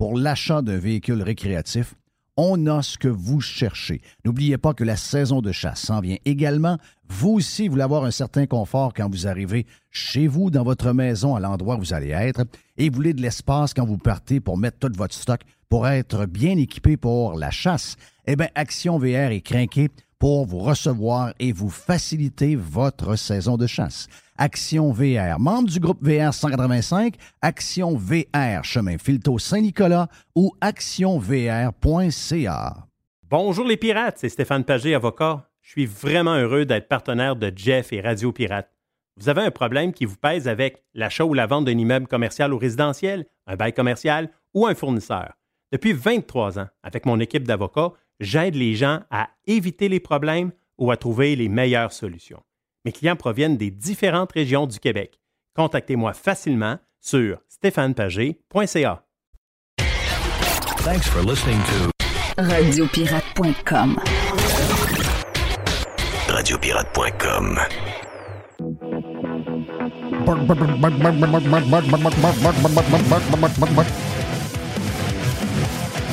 pour l'achat d'un véhicule récréatif, on a ce que vous cherchez. N'oubliez pas que la saison de chasse s'en vient également. Vous aussi, vous voulez avoir un certain confort quand vous arrivez chez vous, dans votre maison, à l'endroit où vous allez être, et vous voulez de l'espace quand vous partez pour mettre tout votre stock pour être bien équipé pour la chasse. Eh bien, Action VR est craqué pour vous recevoir et vous faciliter votre saison de chasse. Action VR, membre du groupe VR 185, Action VR, chemin Filto Saint-Nicolas ou actionvr.ca. Bonjour les pirates, c'est Stéphane Pagé, avocat. Je suis vraiment heureux d'être partenaire de Jeff et Radio Pirate. Vous avez un problème qui vous pèse avec l'achat ou la vente d'un immeuble commercial ou résidentiel, un bail commercial ou un fournisseur. Depuis 23 ans, avec mon équipe d'avocats, j'aide les gens à éviter les problèmes ou à trouver les meilleures solutions. Mes clients proviennent des différentes régions du Québec. Contactez-moi facilement sur stéphanepagé.ca. Thanks for listening to Radiopirate.com. Radiopirate.com.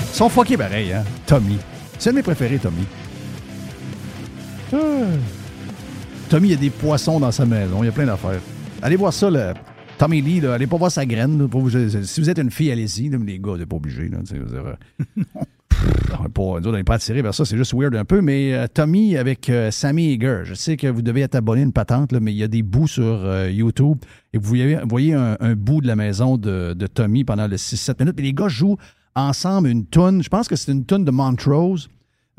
Ils sont fuckés pareil, hein? Tommy. C'est un de mes préférés, Tommy. Ah. Tommy, il y a des poissons dans sa maison. Il y a plein d'affaires. Allez voir ça, là. Tommy Lee, là, allez pas voir sa graine. là, pour vous- si vous êtes une fille, allez-y. mais les gars, vous n'êtes pas obligés. Là, euh, on n'est pas, nous autres, on n'est pas attirés vers ça. C'est juste weird un peu. Mais euh, Tommy avec euh, Sammy Eager, je sais que vous devez être abonné à une patente, là, mais il y a des bouts sur euh, YouTube. Et vous voyez, vous voyez un, un bout de la maison de, de Tommy pendant le 6-7 minutes. Et les gars jouent ensemble une toune. Je pense que c'est une toune de Montrose.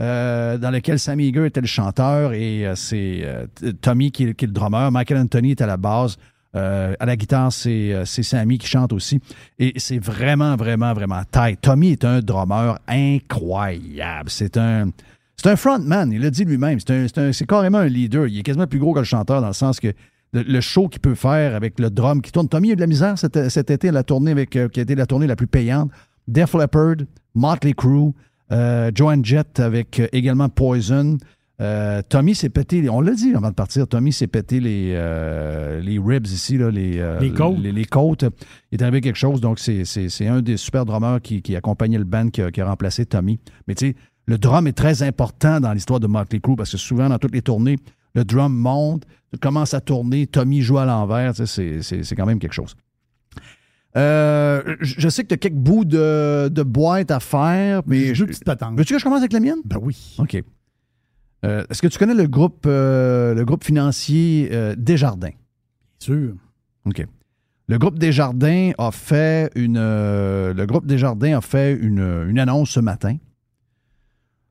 euh, dans lequel Sammy Eager était le chanteur et euh, c'est euh, Tommy qui est, le drummer. Michael Anthony est à la base. À la guitare, c'est Sammy qui chante aussi. Et c'est vraiment, vraiment, vraiment tight. Tommy est un drummer incroyable. C'est un. C'est un frontman, il l'a dit lui-même. C'est carrément un leader. Il est quasiment plus gros que le chanteur dans le sens que le, show qu'il peut faire avec le drum qui tourne. Tommy a eu de la misère cet, cet été, la tournée avec, qui a été la tournée la plus payante. Def Leppard, Motley Crue, euh, Joan Jett avec euh, également Poison. Euh, Tommy s'est pété, on l'a dit avant de partir, Tommy s'est pété les, euh, les ribs ici, là, les, Les côtes. Les, les côtes. Il est arrivé quelque chose, donc c'est- un des super drummers qui, qui accompagnait le band qui a, qui a remplacé Tommy. Mais tu sais, le drum est très important dans l'histoire de Motley Crue parce que souvent, dans toutes les tournées, le drum monte, commence à tourner, Tommy joue à l'envers, c'est quand même quelque chose. Euh, je sais que tu as quelques bouts de, de boîte à faire, mais. Deux petites patentes. Veux-tu que je commence avec la mienne? Ben oui. OK. Euh, Est-ce que tu connais le groupe, euh, le groupe financier Desjardins? Sûr. OK. Le groupe Desjardins a fait une. le groupe Desjardins a fait une, une annonce ce matin.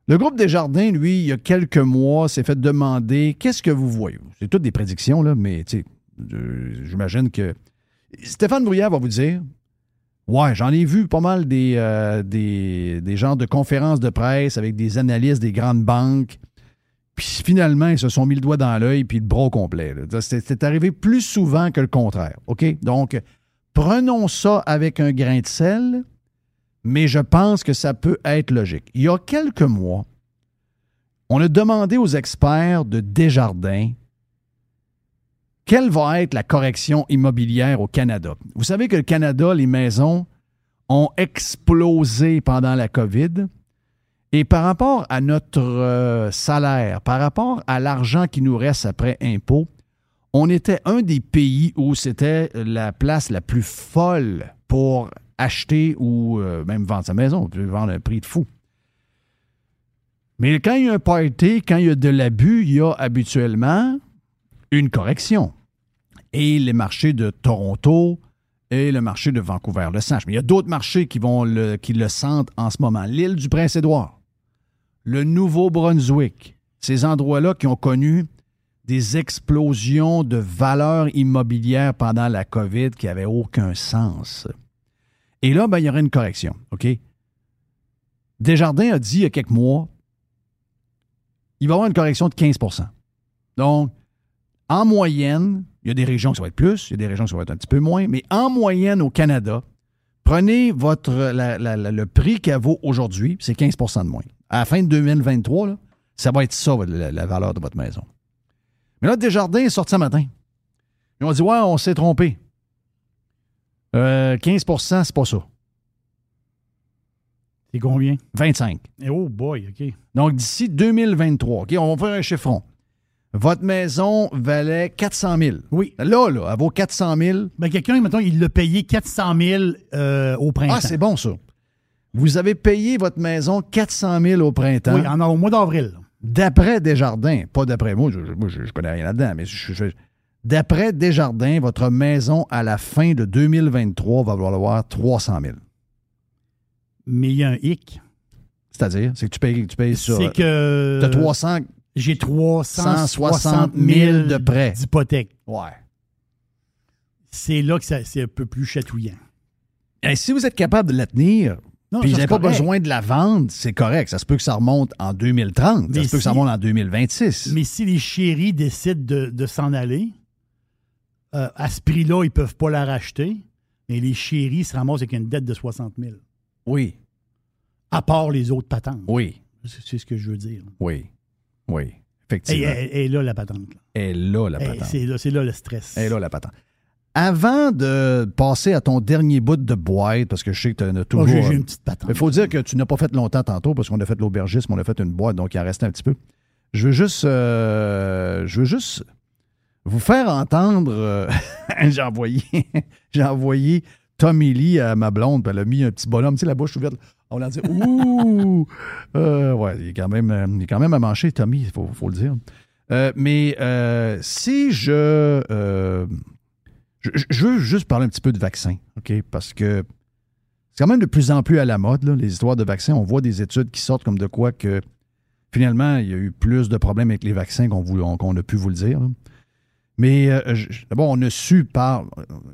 Le groupe Desjardins, lui, il y a quelques mois, s'est fait demander qu'est-ce que vous voyez? C'est toutes des prédictions, là, mais tu sais, j'imagine que. Stéphane Bruyère va vous dire Ouais, j'en ai vu pas mal des, euh, des, genres de conférences de presse avec des analystes des grandes banques. Puis finalement, ils se sont mis le doigt dans l'œil puis le bras complet. c'est arrivé plus souvent que le contraire. OK? Donc, prenons ça avec un grain de sel, mais je pense que ça peut être logique. Il y a quelques mois, on a demandé aux experts de Desjardins quelle va être la correction immobilière au Canada? Vous savez que le Canada, les maisons ont explosé pendant la COVID. Et par rapport à notre euh, salaire, par rapport à l'argent qui nous reste après impôt, on était un des pays où c'était la place la plus folle pour acheter ou euh, même vendre sa maison. Vendre un prix de fou. Mais quand il y a un party, quand il y a de l'abus, il y a habituellement une correction. Et les marchés de Toronto et le marché de Vancouver le sachent. Mais il y a d'autres marchés qui, le sentent en ce moment. L'île du Prince-Édouard, le Nouveau-Brunswick, ces endroits-là qui ont connu des explosions de valeurs immobilières pendant la COVID qui n'avaient aucun sens. Et là, ben, il y aurait une correction. OK? Desjardins a dit il y a quelques mois, il va y avoir une correction de 15% Donc, en moyenne, il y a des régions qui ça va être plus, il y a des régions qui ça va être un petit peu moins, mais en moyenne au Canada, prenez votre, la- la- la- le prix qu'elle vaut aujourd'hui, c'est 15% de moins. À la fin de 2023, là, ça va être ça, la, valeur de votre maison. Mais là, Desjardins est sorti ce matin. Ils ont dit Ouais, on s'est trompé. Euh, 15 c'est pas ça. C'est combien? 25. Eh, Oh boy, OK. Donc, d'ici 2023, OK, on va faire un chiffron. Votre maison valait 400 000. Oui. Là, là, elle vaut 400 000. Ben, quelqu'un, mettons, il l'a payé 400 000 euh, au printemps. Ah, c'est bon, ça. Vous avez payé votre maison 400 000 au printemps. Oui, en, au mois d'avril. D'après Desjardins, pas d'après moi, je, moi, je, je connais rien là-dedans, mais je- je- d'après Desjardins, votre maison à la fin de 2023 va valoir 300 000. Mais il y a un hic. C'est-à-dire, c'est que tu payes, tu payes sur. C'est que. T'as 300. J'ai 360 160 000 000 de prêt. d'hypothèque. Ouais. C'est là que c'est un peu plus chatouillant. Et si vous êtes capable de la tenir, puis vous n'avez pas besoin de la vendre, c'est correct. Ça se peut que ça remonte en 2030. Mais ça se peut que ça remonte en 2026. Mais si les chéris décident de, de s'en aller, euh, à ce prix-là, ils ne peuvent pas la racheter. Mais les chéris se ramassent avec une dette de 60 000. Oui. À part les autres patentes. Oui. C'est ce que je veux dire. Oui. Oui. Effectivement. et- et là, la patente. Et là, la patente. C'est là, c'est là le stress. Et là, la patente. Avant de passer à ton dernier bout de boîte, parce que je sais que tu en as Oh, toujours. j'ai j'ai une petite patente. Il faut dire que tu n'as pas fait longtemps tantôt parce qu'on a fait l'aubergisme, on a fait une boîte, donc il en restait un petit peu. Je veux juste, euh, je veux juste vous faire entendre. euh, j'ai envoyé, j'ai envoyé Tommy Lee à ma blonde, puis elle a mis un petit bonhomme, tu sais, la bouche ouverte. On l'a dit, ouh! Euh, ouais, il est quand même, il est quand même à manger, Tommy, il faut, le dire. Euh, mais euh, si je, je. Veux juste parler un petit peu de vaccin, OK? Parce que c'est quand même de plus en plus à la mode, les histoires de vaccins. On voit des études qui sortent comme de quoi que finalement, il y a eu plus de problèmes avec les vaccins qu'on qu'on a pu vous le dire. Mais d'abord, on a su par.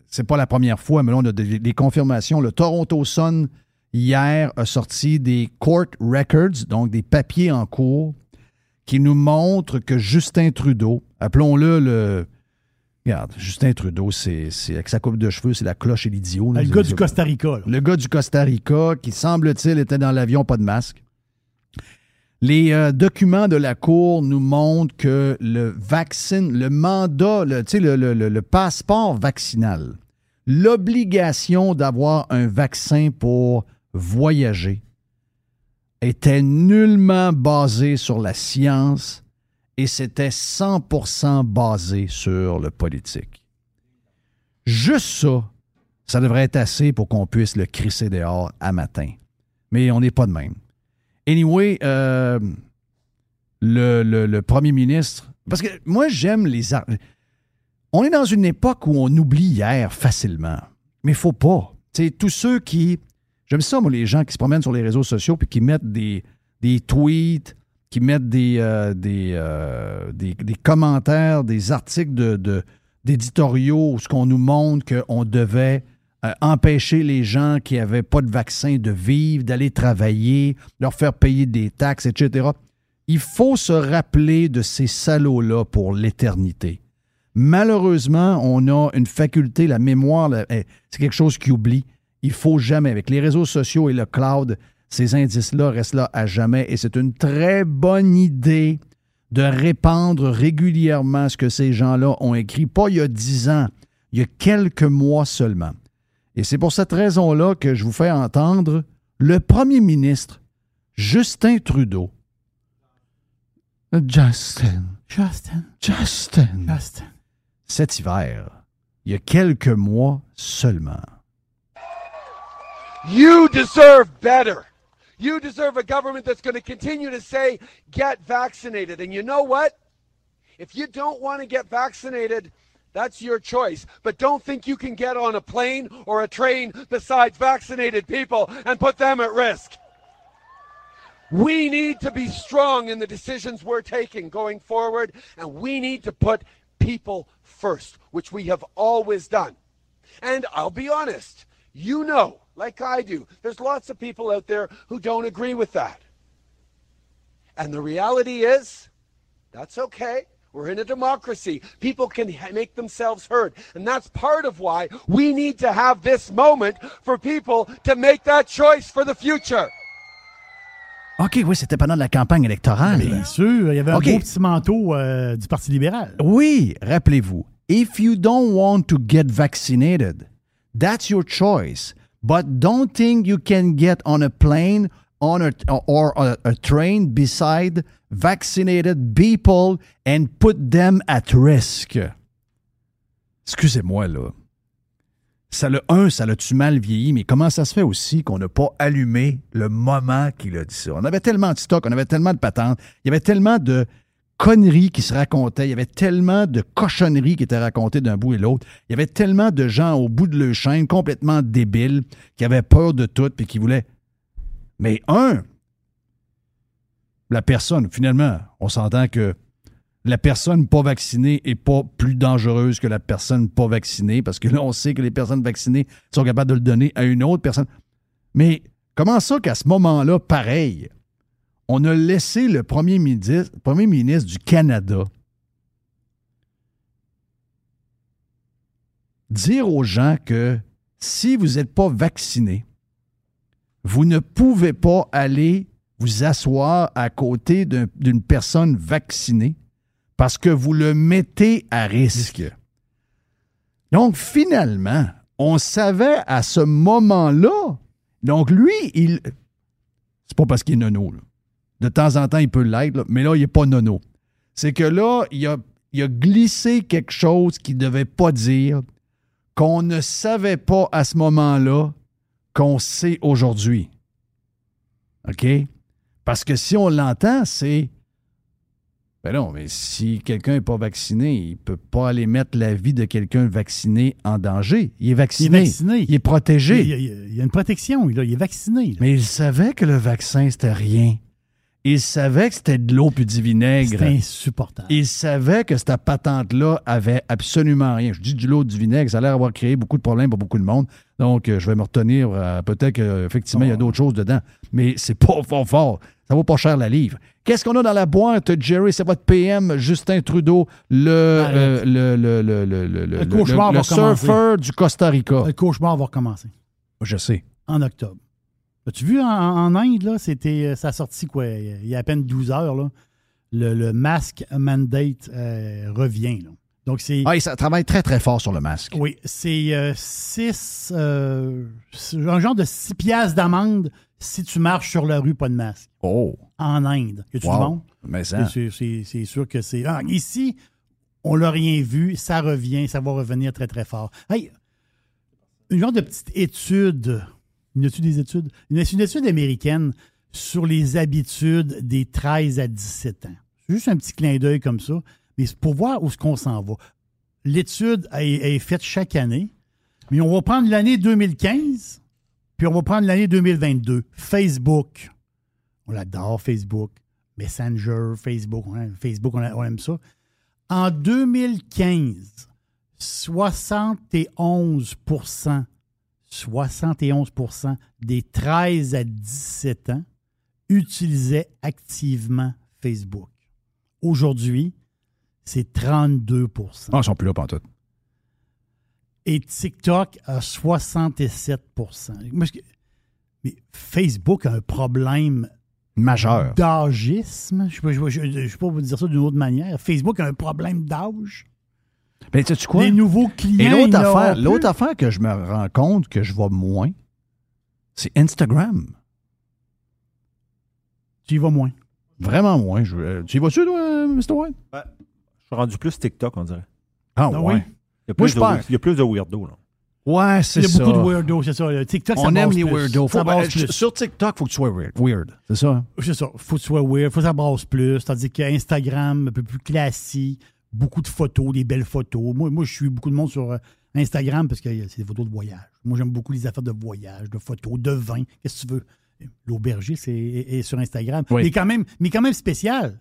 C'est pas la première fois, mais là, on a des, des confirmations. Le Toronto Sun, hier, a sorti des court records, donc des papiers en cours, qui nous montrent que Justin Trudeau, appelons-le le. Regarde, Justin Trudeau, c'est avec sa coupe de cheveux, c'est la cloche et l'idiot. Ah, le gars du Costa Rica. là. Le gars du Costa Rica, qui semble-t-il était dans l'avion, pas de masque. Les euh, documents de la Cour nous montrent que le vaccin, le mandat, le, le- le- le passeport vaccinal, l'obligation d'avoir un vaccin pour voyager était nullement basé sur la science et c'était 100% basé sur le politique. Juste ça, ça devrait être assez pour qu'on puisse le crisser dehors à matin. Mais on n'est pas de même. Anyway, euh, le, premier ministre. Parce que moi, j'aime les. ar- On est dans une époque où on oublie hier facilement. Mais il faut pas. Sais, tous ceux qui. J'aime ça, moi, les gens qui se promènent sur les réseaux sociaux puis qui mettent des, tweets, qui mettent des, euh, euh, commentaires, des articles de, d'éditoriaux où ce qu'on nous montre qu'on devait euh, empêcher les gens qui n'avaient pas de vaccin de vivre, d'aller travailler, leur faire payer des taxes, etc. Il faut se rappeler de ces salauds-là pour l'éternité. Malheureusement, on a une faculté, la mémoire, eh, c'est quelque chose qui oublie. Il faut jamais, avec les réseaux sociaux et le cloud, ces indices-là restent là à jamais et c'est une très bonne idée de répandre régulièrement ce que ces gens-là ont écrit, pas il y a dix ans, il y a quelques mois seulement. Et c'est pour cette raison-là que je vous fais entendre le premier ministre, Justin Trudeau. Justin. Justin. Justin. Justin. Cet hiver, il y a quelques mois seulement. You deserve better. You deserve a government that's going to continue to say, get vaccinated. And you know what? If you don't want to get vaccinated, that's your choice. But don't think you can get on a plane or a train besides vaccinated people and put them at risk. We need to be strong in the decisions we're taking going forward, and we need to put people first, which we have always done. And I'll be honest, you know, like I do, there's lots of people out there who don't agree with that. And the reality is, that's okay. We're in a democracy. People can make themselves heard. And that's part of why we need to have this moment for people to make that choice for the future. OK, oui, c'était pendant la campagne électorale. Bien sûr, il y avait un OK. beau petit manteau euh, du Parti libéral. Oui, rappelez-vous, if you don't want to get vaccinated, that's your choice. But don't think you can get on a plane on a, or a, train beside vaccinated people and put them at risk. Excusez-moi, là. Ça le, un, ça l'a-tu mal vieilli, mais comment ça se fait aussi qu'on n'a pas allumé le moment qu'il a dit ça? On avait tellement de stock, on avait tellement de patentes, il y avait tellement de conneries qui se racontaient, il y avait tellement de cochonneries qui étaient racontées d'un bout et l'autre, il y avait tellement de gens au bout de leur chaîne complètement débiles, qui avaient peur de tout, puis qui voulaient... Mais un, la personne, finalement, on s'entend que la personne pas vaccinée est pas plus dangereuse que la personne pas vaccinée, parce que là, on sait que les personnes vaccinées sont capables de le donner à une autre personne. Mais comment ça qu'à ce moment-là, pareil, on a laissé le premier ministre, du Canada dire aux gens que si vous n'êtes pas vacciné, vous ne pouvez pas aller vous asseoir à côté d'un- d'une personne vaccinée parce que vous le mettez à risque. Donc, finalement, on savait à ce moment-là. Donc, lui, il. C'est pas parce qu'il est nono. là. De temps en temps, il peut l'être, mais là, il n'est pas nono. C'est que là, il a, il a glissé quelque chose qu'il ne devait pas dire, qu'on ne savait pas à ce moment-là, qu'on sait aujourd'hui. OK? Parce que si on l'entend, c'est. Ben non, mais si quelqu'un n'est pas vacciné, il ne peut pas aller mettre la vie de quelqu'un vacciné en danger. Il est vacciné. Il est protégé. Il y a, il y a- il y a une protection, là. il est vacciné. là. Mais il savait que le vaccin, c'était rien. Il savait que c'était de l'eau puis du vinaigre. C'est insupportable. Il savait que cette patente-là avait absolument rien. Je dis du lot du vinaigre, ça a l'air d'avoir créé beaucoup de problèmes pour beaucoup de monde. Donc, euh, je vais me retenir. euh, Peut-être qu'effectivement, il y a d'autres choses dedans. Mais c'est pas fort fort. Ça vaut pas cher la livre. Qu'est-ce qu'on a dans la boîte, Jerry? C'est votre PM, Justin Trudeau, le, euh, le, le, le, le, le, le- cauchemar le va commencer. surfer du Costa Rica. Le cauchemar va recommencer Je sais. en octobre. As-tu vu en, en Inde, là, c'était, euh, ça a sorti quoi, il y a à peine 12 heures, là, le, le masque mandate euh, revient. là. Donc, c'est. Ah, ça travaille très, très fort sur le masque. Oui, c'est 6. un genre de 6 piastres d'amende si tu marches sur la rue pas de masque. Oh. En Inde. Y a-tu Wow. Mais ça. C'est sûr que c'est. Ah, ici, on l'a rien vu, ça revient, ça va revenir très, très fort. Hey, une genre de petite étude. Y a-tu des études? Une, une étude américaine sur les habitudes des 13 à 17 ans? C'est juste un petit clin d'œil comme ça, mais c'est pour voir où est-ce qu'on s'en va. L'étude est, faite chaque année, mais on va prendre l'année 2015, puis on va prendre l'année 2022. Facebook. On l'adore, Facebook. Messenger, Facebook. Facebook, a- on aime ça. En 2015, 71 71% des 13 à 17 ans utilisaient activement Facebook. Aujourd'hui, c'est 32% Ah, ils sont plus là, pantoute. et TikTok à 67 Moi, je- Mais Facebook a un problème Majeur. d'âgisme. Je ne sais pas vous dire ça d'une autre manière. Facebook a un problème d'âge. Ben, quoi? Les nouveaux clients. Et l'autre affaire, l'autre affaire que je me rends compte que je vois moins, c'est Instagram. Tu y vas moins. Vraiment moins. Je- euh, tu y vas-tu, toi, Mr. White? Je suis rendu plus TikTok, on dirait. Ah, Ah ouais. oui? Il y a Moi, plus, je de, pense- il y a plus de weirdo, là. Ouais, c'est Il y a ça. beaucoup de weirdos, c'est ça. Le TikTok, ça On aime brasse les plus. weirdos. Ça Faut- plus. sur TikTok, faut que tu sois weird. weird. C'est ça? hein? C'est ça. Faut que tu sois weird. Faut que ça brasse plus. Tandis qu'Instagram, un peu plus classique, beaucoup de photos, des belles photos. Moi, moi je suis beaucoup de monde sur euh, Instagram parce que euh, c'est des photos de voyage. Moi, j'aime beaucoup les affaires de voyage, de photos, de vin. Qu'est-ce que tu veux? L'auberger, c'est est, est sur Instagram. Oui. Mais, quand même, mais quand même spécial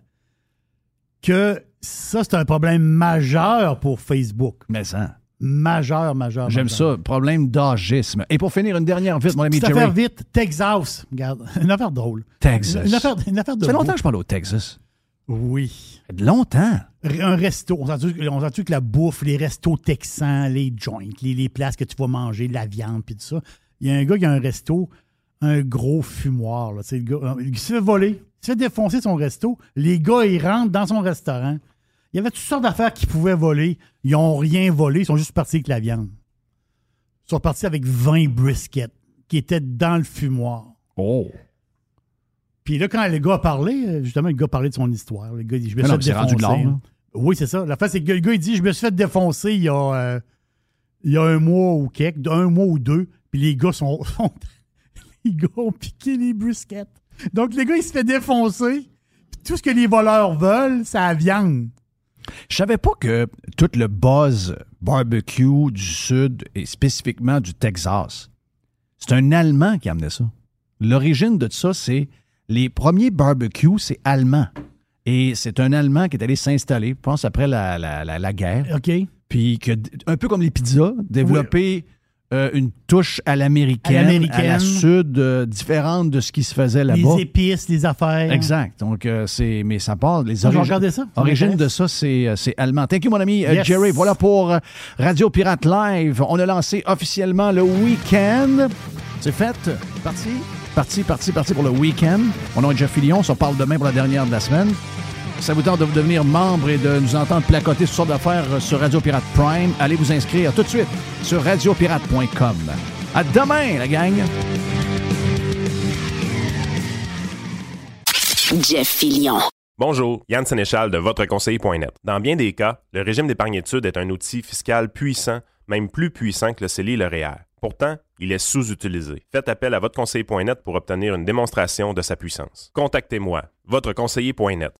que ça, c'est un problème majeur pour Facebook. Mais ça. Majeur, majeur. J'aime ça. Problème d'âgisme. Et pour finir, une dernière vite, mon ami Jerry. affaire vite, Texas. Regarde, une affaire drôle. Texas. Une affaire, une affaire de Ça fait longtemps que je parle au Texas. Oui. Ça fait Longtemps. Un resto. On s'entend on s'entend que la bouffe, les restos texans, les joints, les, les places que tu vas manger, la viande, puis tout ça. Il y a un gars qui a un resto, un gros fumoir. Là, le gars, euh, il se fait voler, il se fait défoncer son resto. Les gars, ils rentrent dans son restaurant. Il y avait toutes sortes d'affaires qu'ils pouvaient voler. Ils n'ont rien volé, ils sont juste partis avec la viande. Ils sont partis avec 20 briskets qui étaient dans le fumoir. Oh. Puis là, quand le gars a parlé, euh, justement, le gars a parlé de son histoire. Le gars dit Je me suis non, fait rendu défoncer. là. Oui, c'est ça. La face, c'est que le gars, il dit Je me suis fait défoncer il y a, euh, il y a un mois ou quelque, un mois ou deux. Puis les gars sont. sont- les gars ont piqué les briskets. Donc, le gars, il se fait défoncer. Puis tout ce que les voleurs veulent, c'est la viande. Je savais pas que tout le buzz barbecue du Sud et spécifiquement du Texas, c'est un Allemand qui amenait ça. L'origine de ça, c'est les premiers barbecues, c'est allemand. Et c'est un Allemand qui est allé s'installer, je pense, après la, la- la- la guerre. OK. Puis, que, un peu comme les pizzas, développer euh, une touche à l'américaine, À la Sud, euh, différente de ce qui se faisait là-bas. Les épices, les affaires. Exact. Donc, euh, c'est, mais ça part. Les origines- ça. Origine de ça, c'est, allemand. Thank you, mon ami Yes. Jerry. Voilà pour Radio Pirate Live. On a lancé officiellement le week-end. C'est fait. Parti. Parti, parti, parti pour le week-end. Mon nom est Jeff Fillion. On se parle demain pour la dernière de la semaine. Ça vous tente de devenir membre et de nous entendre placoter sur sortes d'affaires euh, sur Radio Pirate Prime? Allez vous inscrire tout de suite sur radiopirate.com. À demain, la gang! Jeff Fillion. Bonjour, Yann Sénéchal de votreconseiller.net. Dans bien des cas, le régime d'épargne-études est un outil fiscal puissant, même plus puissant que le CELI et le REER. Pourtant, il est sous-utilisé. Faites appel à votreconseiller.net pour obtenir une démonstration de sa puissance. Contactez-moi, votreconseiller.net.